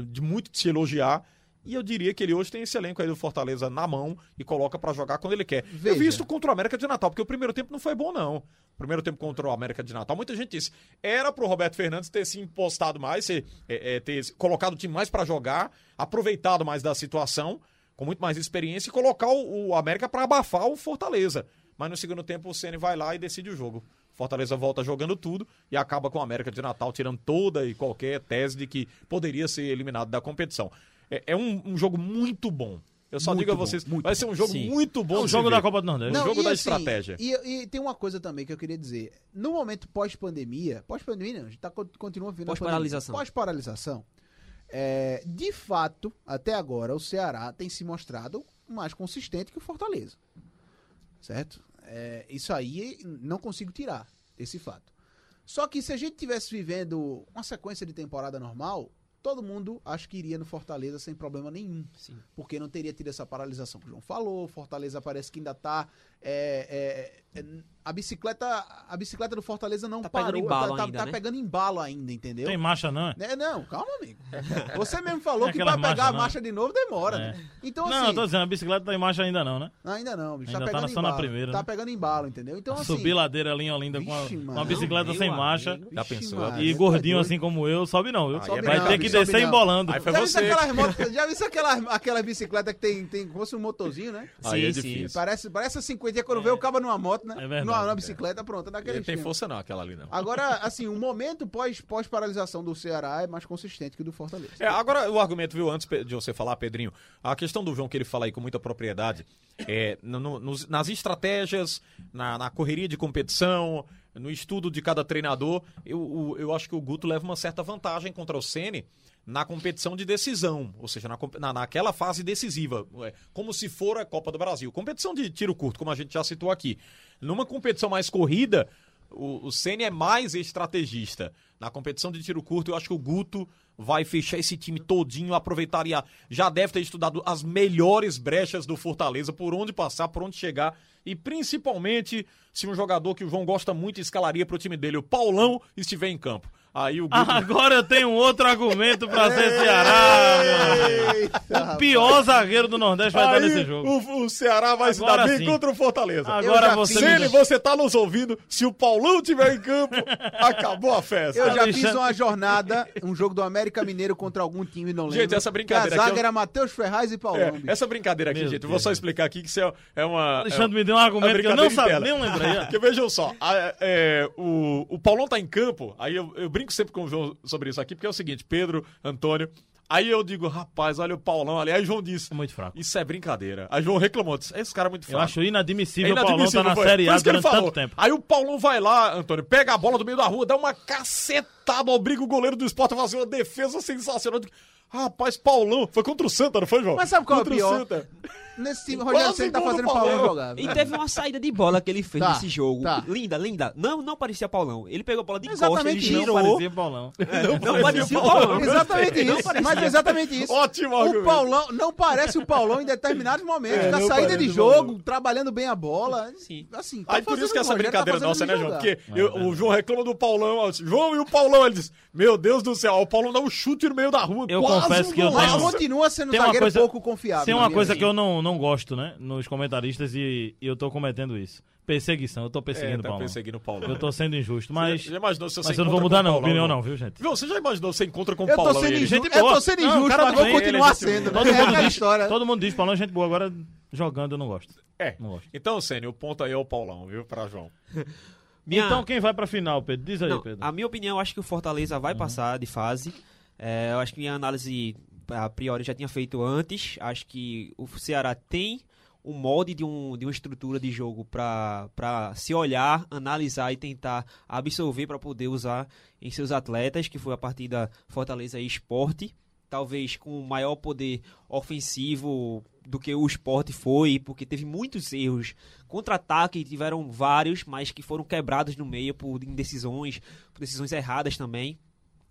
de muito de se elogiar. E eu diria que ele hoje tem esse elenco aí do Fortaleza na mão e coloca pra jogar quando ele quer. Eu Veja. vi isso contra o América de Natal, porque o primeiro tempo não foi bom, não. O primeiro tempo contra o América de Natal, muita gente disse, era pro Roberto Fernandes ter se impostado mais, ser, é, é, ter colocado o time mais pra jogar, aproveitado mais da situação, com muito mais experiência, e colocar o, o América pra abafar o Fortaleza. Mas no segundo tempo o Ceni vai lá e decide o jogo. Fortaleza volta jogando tudo e acaba com o América de Natal tirando toda e qualquer tese de que poderia ser eliminado da competição. É, é um, um jogo muito bom. Eu só Muito digo a bom, vocês, muito vai ser um jogo Sim. muito bom. É de jogo da. Copa do Nordeste. Não, jogo da assim, estratégia. E, e tem uma coisa também que eu queria dizer. No momento pós-pandemia, pós-pandemia não, a gente tá, continua vivendo a Pós-paralisação. Pós-paralisação. é, de fato, até agora, o Ceará tem se mostrado mais consistente que o Fortaleza. Certo? É, isso aí não consigo tirar, esse fato. Só que se a gente tivesse vivendo uma sequência de temporada normal, todo mundo acho que iria no Fortaleza sem problema nenhum Sim. porque não teria tido essa paralisação que o João falou. Fortaleza parece que ainda tá. é, é, é, a bicicleta a bicicleta do Fortaleza não Tá parou. pegando embalo tá, tá- ainda, tá né? pegando embalo ainda, entendeu? Tem marcha, não é? É, não, calma, amigo. (laughs) Você mesmo falou que pra pegar marchas, a não. marcha de novo demora. É. né? Então, não, assim. eu tô dizendo, a bicicleta tá em marcha ainda não, né? Ainda não, bicho. Ainda tá tá pegando só na embalo. primeira, Tá né? pegando embalo, entendeu? Então, assim. Subir ladeira ali em Olinda com Vixe, uma, mano. uma bicicleta Meu sem marcha. amigo. Já pensou? Maria, E tá gordinho assim como eu, sobe não, viu? Sobe é Vai não, ter que bicho, descer não. embolando. Aí foi Já você. aquelas motos, já viu aquelas, aquelas bicicletas que tem, tem como se fosse um motorzinho, né? É Sim, sim. Parece, parece a 50 quando vê o cabo numa moto, né? É verdade, numa é. bicicleta, pronto, é daquele Ele tem força não, aquela ali não. Agora, assim, o momento pós, pós-paralisação do Ceará é mais consistente que o do Fortaleza. É, agora o argumento, viu, antes de você falar, Pedrinho, a questão do João que ele fala aí com muita propriedade, é, no- no- nas estratégias, na, na correria de competição, no estudo de cada treinador, eu, eu acho que o Guto leva uma certa vantagem contra o Ceni na competição de decisão, ou seja, na, naquela fase decisiva, como se for a Copa do Brasil. Competição de tiro curto, como a gente já citou aqui. Numa competição mais corrida, o, o Ceni é mais estrategista. Na competição de tiro curto, eu acho que o Guto vai fechar esse time todinho, aproveitaria. Já deve ter estudado as melhores brechas do Fortaleza, por onde passar, por onde chegar. E principalmente se um jogador que o João gosta muito escalaria pro time dele, o Paulão, estiver em campo. Aí o (laughs) Guto. Agora eu tenho um outro argumento pra ser Ceará. Eita, O pior zagueiro do Nordeste vai Aí dar nesse jogo. O, o Ceará vai se dar Agora bem sim. contra o Fortaleza. Agora você me Sene, você tá nos ouvindo. Se o Paulão tiver em campo, (laughs) acabou a festa. Eu já Alexandre- fiz uma jornada, um jogo do América Mineiro contra algum time, não lembro. Gente, essa brincadeira Que a aqui zaga eu- era Matheus Ferraz e Paulão, É, essa brincadeira aqui, Meu gente, eu vou só Deus. explicar aqui que isso é, é uma. Alexandre é, me deu um argumento que eu não sabia, nem lembrei. Porque (laughs) vejam só, a- é, o, o Paulão tá em campo, aí eu, eu brinco sempre com o João sobre isso aqui, porque é o seguinte, Pedro, Antônio, aí eu digo, rapaz, olha o Paulão ali, aí o João disse, É muito fraco. isso é brincadeira. Aí o João reclamou, disse, esse cara é muito Eu fraco. acho inadmissível, É o Paulão tá na. Série A durante tanto tempo. Aí o Paulão vai lá, Antônio, pega a bola do meio da rua, dá uma cacetada, obriga o goleiro do esporte a fazer uma defesa sensacional. Rapaz, Paulão, foi contra o Santa, não foi, João? Mas sabe qual é o contra pior? Santa. Nesse time, o Rogério Ceni tá fazendo o Paulão jogar. E teve uma saída de bola que ele fez Tá, nesse jogo. tá. Linda, linda. Não, não parecia Paulão. Ele pegou a bola de Exatamente ele isso. Não girou. parecia Paulão. Não parecia o Paulão. Exatamente Não isso. parecia. Mas é exatamente isso. Ótimo O argumento. Paulão não parece o Paulão em determinados momentos. É, na não saída de o jogo, Paulão. trabalhando bem a bola. Sim. Assim, tá Aí por isso que essa o Rogério tá brincadeira fazendo nossa, né, João? Porque eu- o João reclama do Paulão. João e o Paulão, ele diz: Meu Deus do céu, o Paulão dá um chute no meio da rua. Eu confesso que eu golaço. Mas tenho- continua sendo um zagueiro pouco confiável. Tem uma coisa que eu não, não gosto, né? Nos comentaristas e, e eu tô cometendo isso. Perseguição. Eu tô É, perseguindo o tá Paulão. perseguindo o Paulão. Eu tô sendo injusto, mas. Você já imaginou se você Mas eu não vou mudar, não. Opinião não, viu, gente? Você já imaginou se você encontra com o Eu tô Paulão? sendo e ele- injusto, Gente eu tô sendo Não, injusto, cara mas vou continuar ele é sendo. Todo é mundo, diz, (laughs) história. todo mundo diz Paulão é gente boa, agora jogando eu não gosto. É. Não gosto. Então, Sênio, o ponto aí é o Paulão, viu, pra João. (laughs) Minha- Então quem vai pra final, Pedro? Diz aí, Não, Pedro. a minha opinião, eu acho que o Fortaleza vai passar de fase. É, eu acho que minha análise, a priori, já tinha feito antes. Acho que o Ceará tem um molde de, um, de uma estrutura de jogo para se olhar, analisar e tentar absorver para poder usar em seus atletas, que foi a partida Fortaleza e Esporte. Talvez com maior poder ofensivo do que o esporte foi, porque teve muitos erros. Contra-ataque tiveram vários, mas que foram quebrados no meio por indecisões, por decisões erradas também.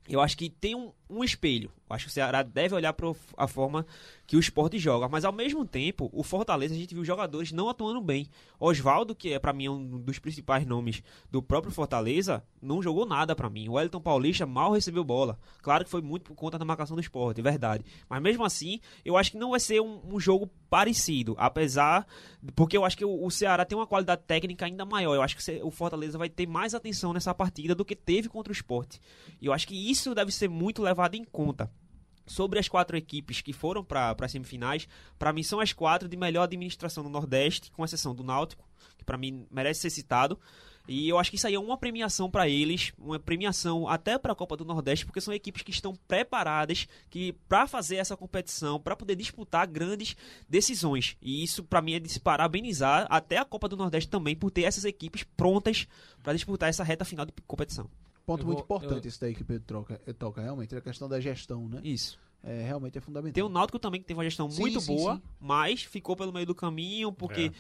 Eu acho que tem um, um espelho. Eu acho que o Ceará deve olhar para a forma que o esporte joga. Mas ao mesmo tempo, o Fortaleza, a gente viu jogadores não atuando bem. Oswaldo, que é para mim um dos principais nomes do próprio Fortaleza, não jogou nada para mim. O Wellington Paulista mal recebeu bola. Claro que foi muito por conta da marcação do esporte, é verdade. Mas mesmo assim, eu acho que não vai ser um, um jogo parecido. Apesar. Porque eu acho que o, o Ceará tem uma qualidade técnica ainda maior. Eu acho que o Fortaleza vai ter mais atenção nessa partida do que teve contra o esporte. E eu acho que isso deve ser muito levado em conta. Sobre as quatro equipes que foram para as semifinais, para mim são as quatro de melhor administração no Nordeste, com exceção do Náutico, que para mim merece ser citado. E eu acho que isso aí é uma premiação para eles, uma premiação até para a Copa do Nordeste, porque são equipes que estão preparadas que para fazer essa competição, para poder disputar grandes decisões. E isso para mim é de se parabenizar até a Copa do Nordeste também por ter essas equipes prontas para disputar essa reta final de competição. Ponto Eu muito vou- importante eu- esse daí que o Pedro troca, eh, toca, realmente, é a questão da gestão, né? Isso. É, realmente é fundamental. Tem o Náutico também que teve uma gestão Sim, muito sim, boa, sim. mas ficou pelo meio do caminho, porque É.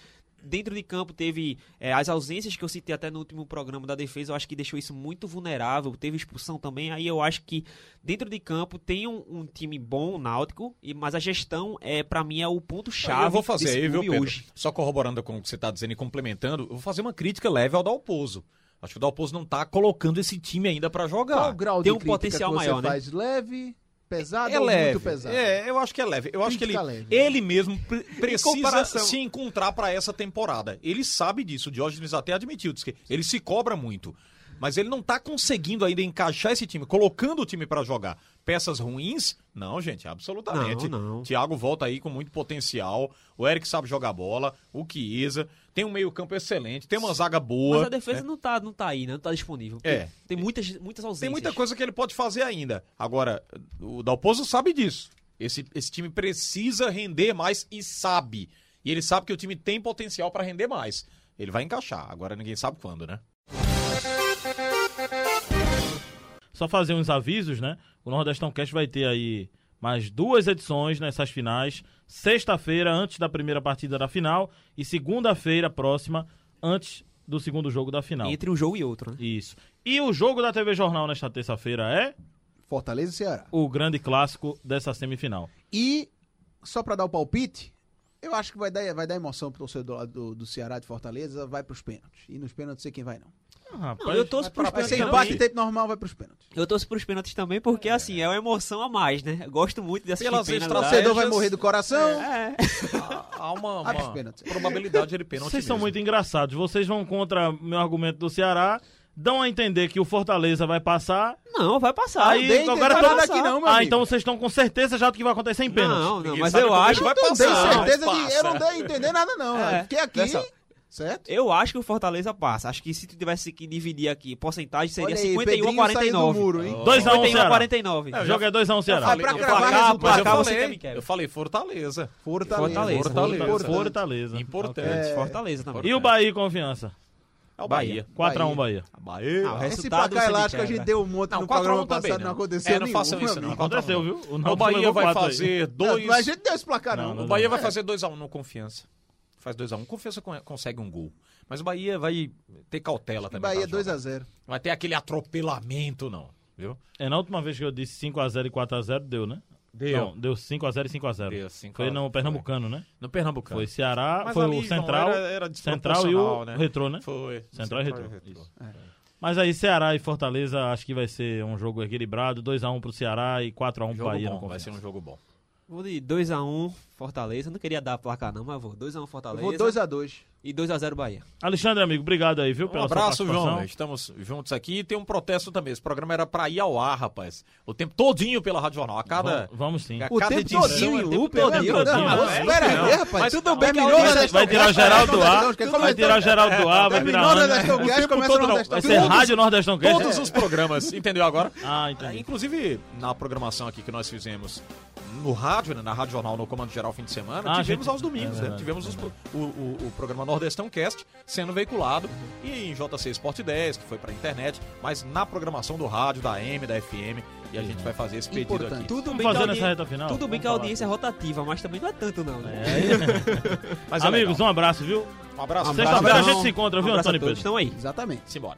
dentro de campo teve é, as ausências que eu citei até no último programa da defesa, eu acho que deixou isso muito vulnerável, teve expulsão também, aí eu acho que dentro de campo tem um, um time bom, o Náutico, e, mas a gestão, é para mim, é o ponto-chave eu vou fazer desse aí, viu, Pedro? hoje. Só corroborando com o que você está dizendo e complementando, eu vou fazer uma crítica leve ao Dalpozo. Acho que o Dalpozo não tá colocando esse time ainda para Qual o jogar. grau Tem de um potencial maior, né? Leve, pesado É ou leve. muito pesado? É, eu acho que é leve. Eu acho que ele, leve. ele mesmo pre- precisa se encontrar para essa temporada. Ele sabe disso. O Diógenes até admitiu. Diz que ele se cobra muito. Mas ele não tá conseguindo ainda encaixar esse time, colocando o time para jogar. Peças ruins? Não, gente, absolutamente. Não, não. Thiago volta aí com muito potencial. O Eric sabe jogar bola. O Chiesa. Tem um meio-campo excelente. Tem uma zaga boa. Mas a defesa né? não, tá, não tá aí, né? não tá disponível. É. Tem muitas, muitas ausências. Tem muita coisa que ele pode fazer ainda. Agora, o Dalpozo sabe disso. Esse, esse time precisa render mais e sabe. E ele sabe que o time tem potencial para render mais. Ele vai encaixar. Agora ninguém sabe quando, né? Só fazer uns avisos, né? O Nordestão Cast vai ter aí mais duas edições nessas finais. Sexta-feira, antes da primeira partida da final. E segunda-feira próxima, antes do segundo jogo da final. Entre um jogo e outro, né? Isso. E o jogo da TV Jornal nesta terça-feira é Fortaleza e Ceará. o grande clássico dessa semifinal. E, só pra dar o palpite, eu acho que vai dar, vai dar emoção pro torcedor do, do Ceará de Fortaleza, vai pros pênaltis. E nos pênaltis, sei quem vai não. Não, eu torço pros Vai pênaltis ser também. empate em tempo normal, vai pros pênaltis. Eu torço pros pênaltis também, porque assim, é uma emoção a mais, né? Eu gosto muito de assistir Pelas pênalti. O torcedor vai morrer do coração. É. Há uma, Vai uma pênaltis. probabilidade de (laughs) pênalti Vocês são mesmo. muito engraçados. Vocês vão contra meu argumento do Ceará, dão a entender que o Fortaleza vai passar. Não, vai passar. Aí, agora nada todo- aqui não, meu ah, amigo. então vocês estão com certeza já do que vai acontecer em pênalti. Não, não, Ninguém mas eu ele acho. vai Não tenho passar, certeza de. Eu não dei a entender nada, não. É, Eu Fiquei aqui. nessa- Certo? Eu acho que o Fortaleza passa. Acho que se tu tivesse que dividir aqui porcentagem, seria Olha aí, 51 a Pedrinho saindo 49. do muro, hein? 2 a 1 51 a Ceará. 49. O jogo é 2x1 Ceará. falei- pra Não, cravar placar, resultado, placar eu você falei, eu Fortaleza. Fortaleza. Fortaleza. Fortaleza. Importante. Fortaleza. Importante. É, Fortaleza também. E o Bahia e Confiança? É o Bahia. 4x1 Bahia. Bahia. Ah, o Esse placar elástico a quebra. gente deu um monte Não, no 4 a 1 programa também, passado, não. não aconteceu É, não nenhum, façam isso, não. Aconteceu, viu? O Náutico Bahia vai fazer Não, dois. mas a gente deu esse placar, Não, não. não O Bahia vai É. fazer 2x1 no confiança. Faz 2x1. Confiança con- consegue um gol. Mas o Bahia vai ter cautela também. Bahia pra jogar. 2x0. Vai ter aquele atropelamento, não. Viu? É, na última vez que eu disse 5x0 e 4x0, deu, né? Deu. Não, deu 5x0 e 5x0. Deu 5 Foi no Pernambucano, né? No Pernambucano. Foi Ceará, Mas foi ali, o Central, era- era Central e o né? Retrô, né? Foi. Central e Retrô. Retrô. Isso. Mas aí Ceará e Fortaleza, acho que vai ser um jogo equilibrado, 2x1 pro Ceará e 4x1 pro Jogo Bahia. bom, vai Confiança. ser um jogo bom. Vou de 2x1 Fortaleza. Não queria dar placar não, mas vou. 2x1 Eu Fortaleza. vou 2x2. E 2x0 Bahia. Alexandre, amigo, obrigado aí, viu, Um pela abraço, sua João. Estamos juntos aqui e tem um protesto também. Esse programa era pra ir ao ar, rapaz. O tempo todinho pela Rádio Jornal. A cada. Vamos, vamos sim. a O cada tempo edição todinho é em tempo loop, todinho, né? todinho. Não, não. aí, rapaz. Mas Tudo bem melhor Vai tirar Geraldo do ar, vai tirar o Geraldo do ar, vai virar Vai Todos- ser Rádio Nordestão Cast. Todos os programas, entendeu agora? Ah, É, entendi. Inclusive, na programação aqui que nós fizemos no rádio, né, na Rádio Jornal, no Comando Geral Fim de Semana, Ah, tivemos aos domingos, é né? Tivemos o- o programa Nordestão Cast sendo veiculado e em JC Sport 10, que foi pra internet, mas na programação do rádio, da AM, da FM, e a gente vai fazer esse pedido Importante. aqui. Tudo bem, a, audi... reta final? Tudo bem que a falar. audiência é rotativa, mas também não é tanto não, né? É. (laughs) Mas é Amigos, legal. um abraço, viu? um abraço. Um Sexta-feira a gente se encontra, viu, Um a Antônio. Pedro? Estão aí. Exatamente. Simbora.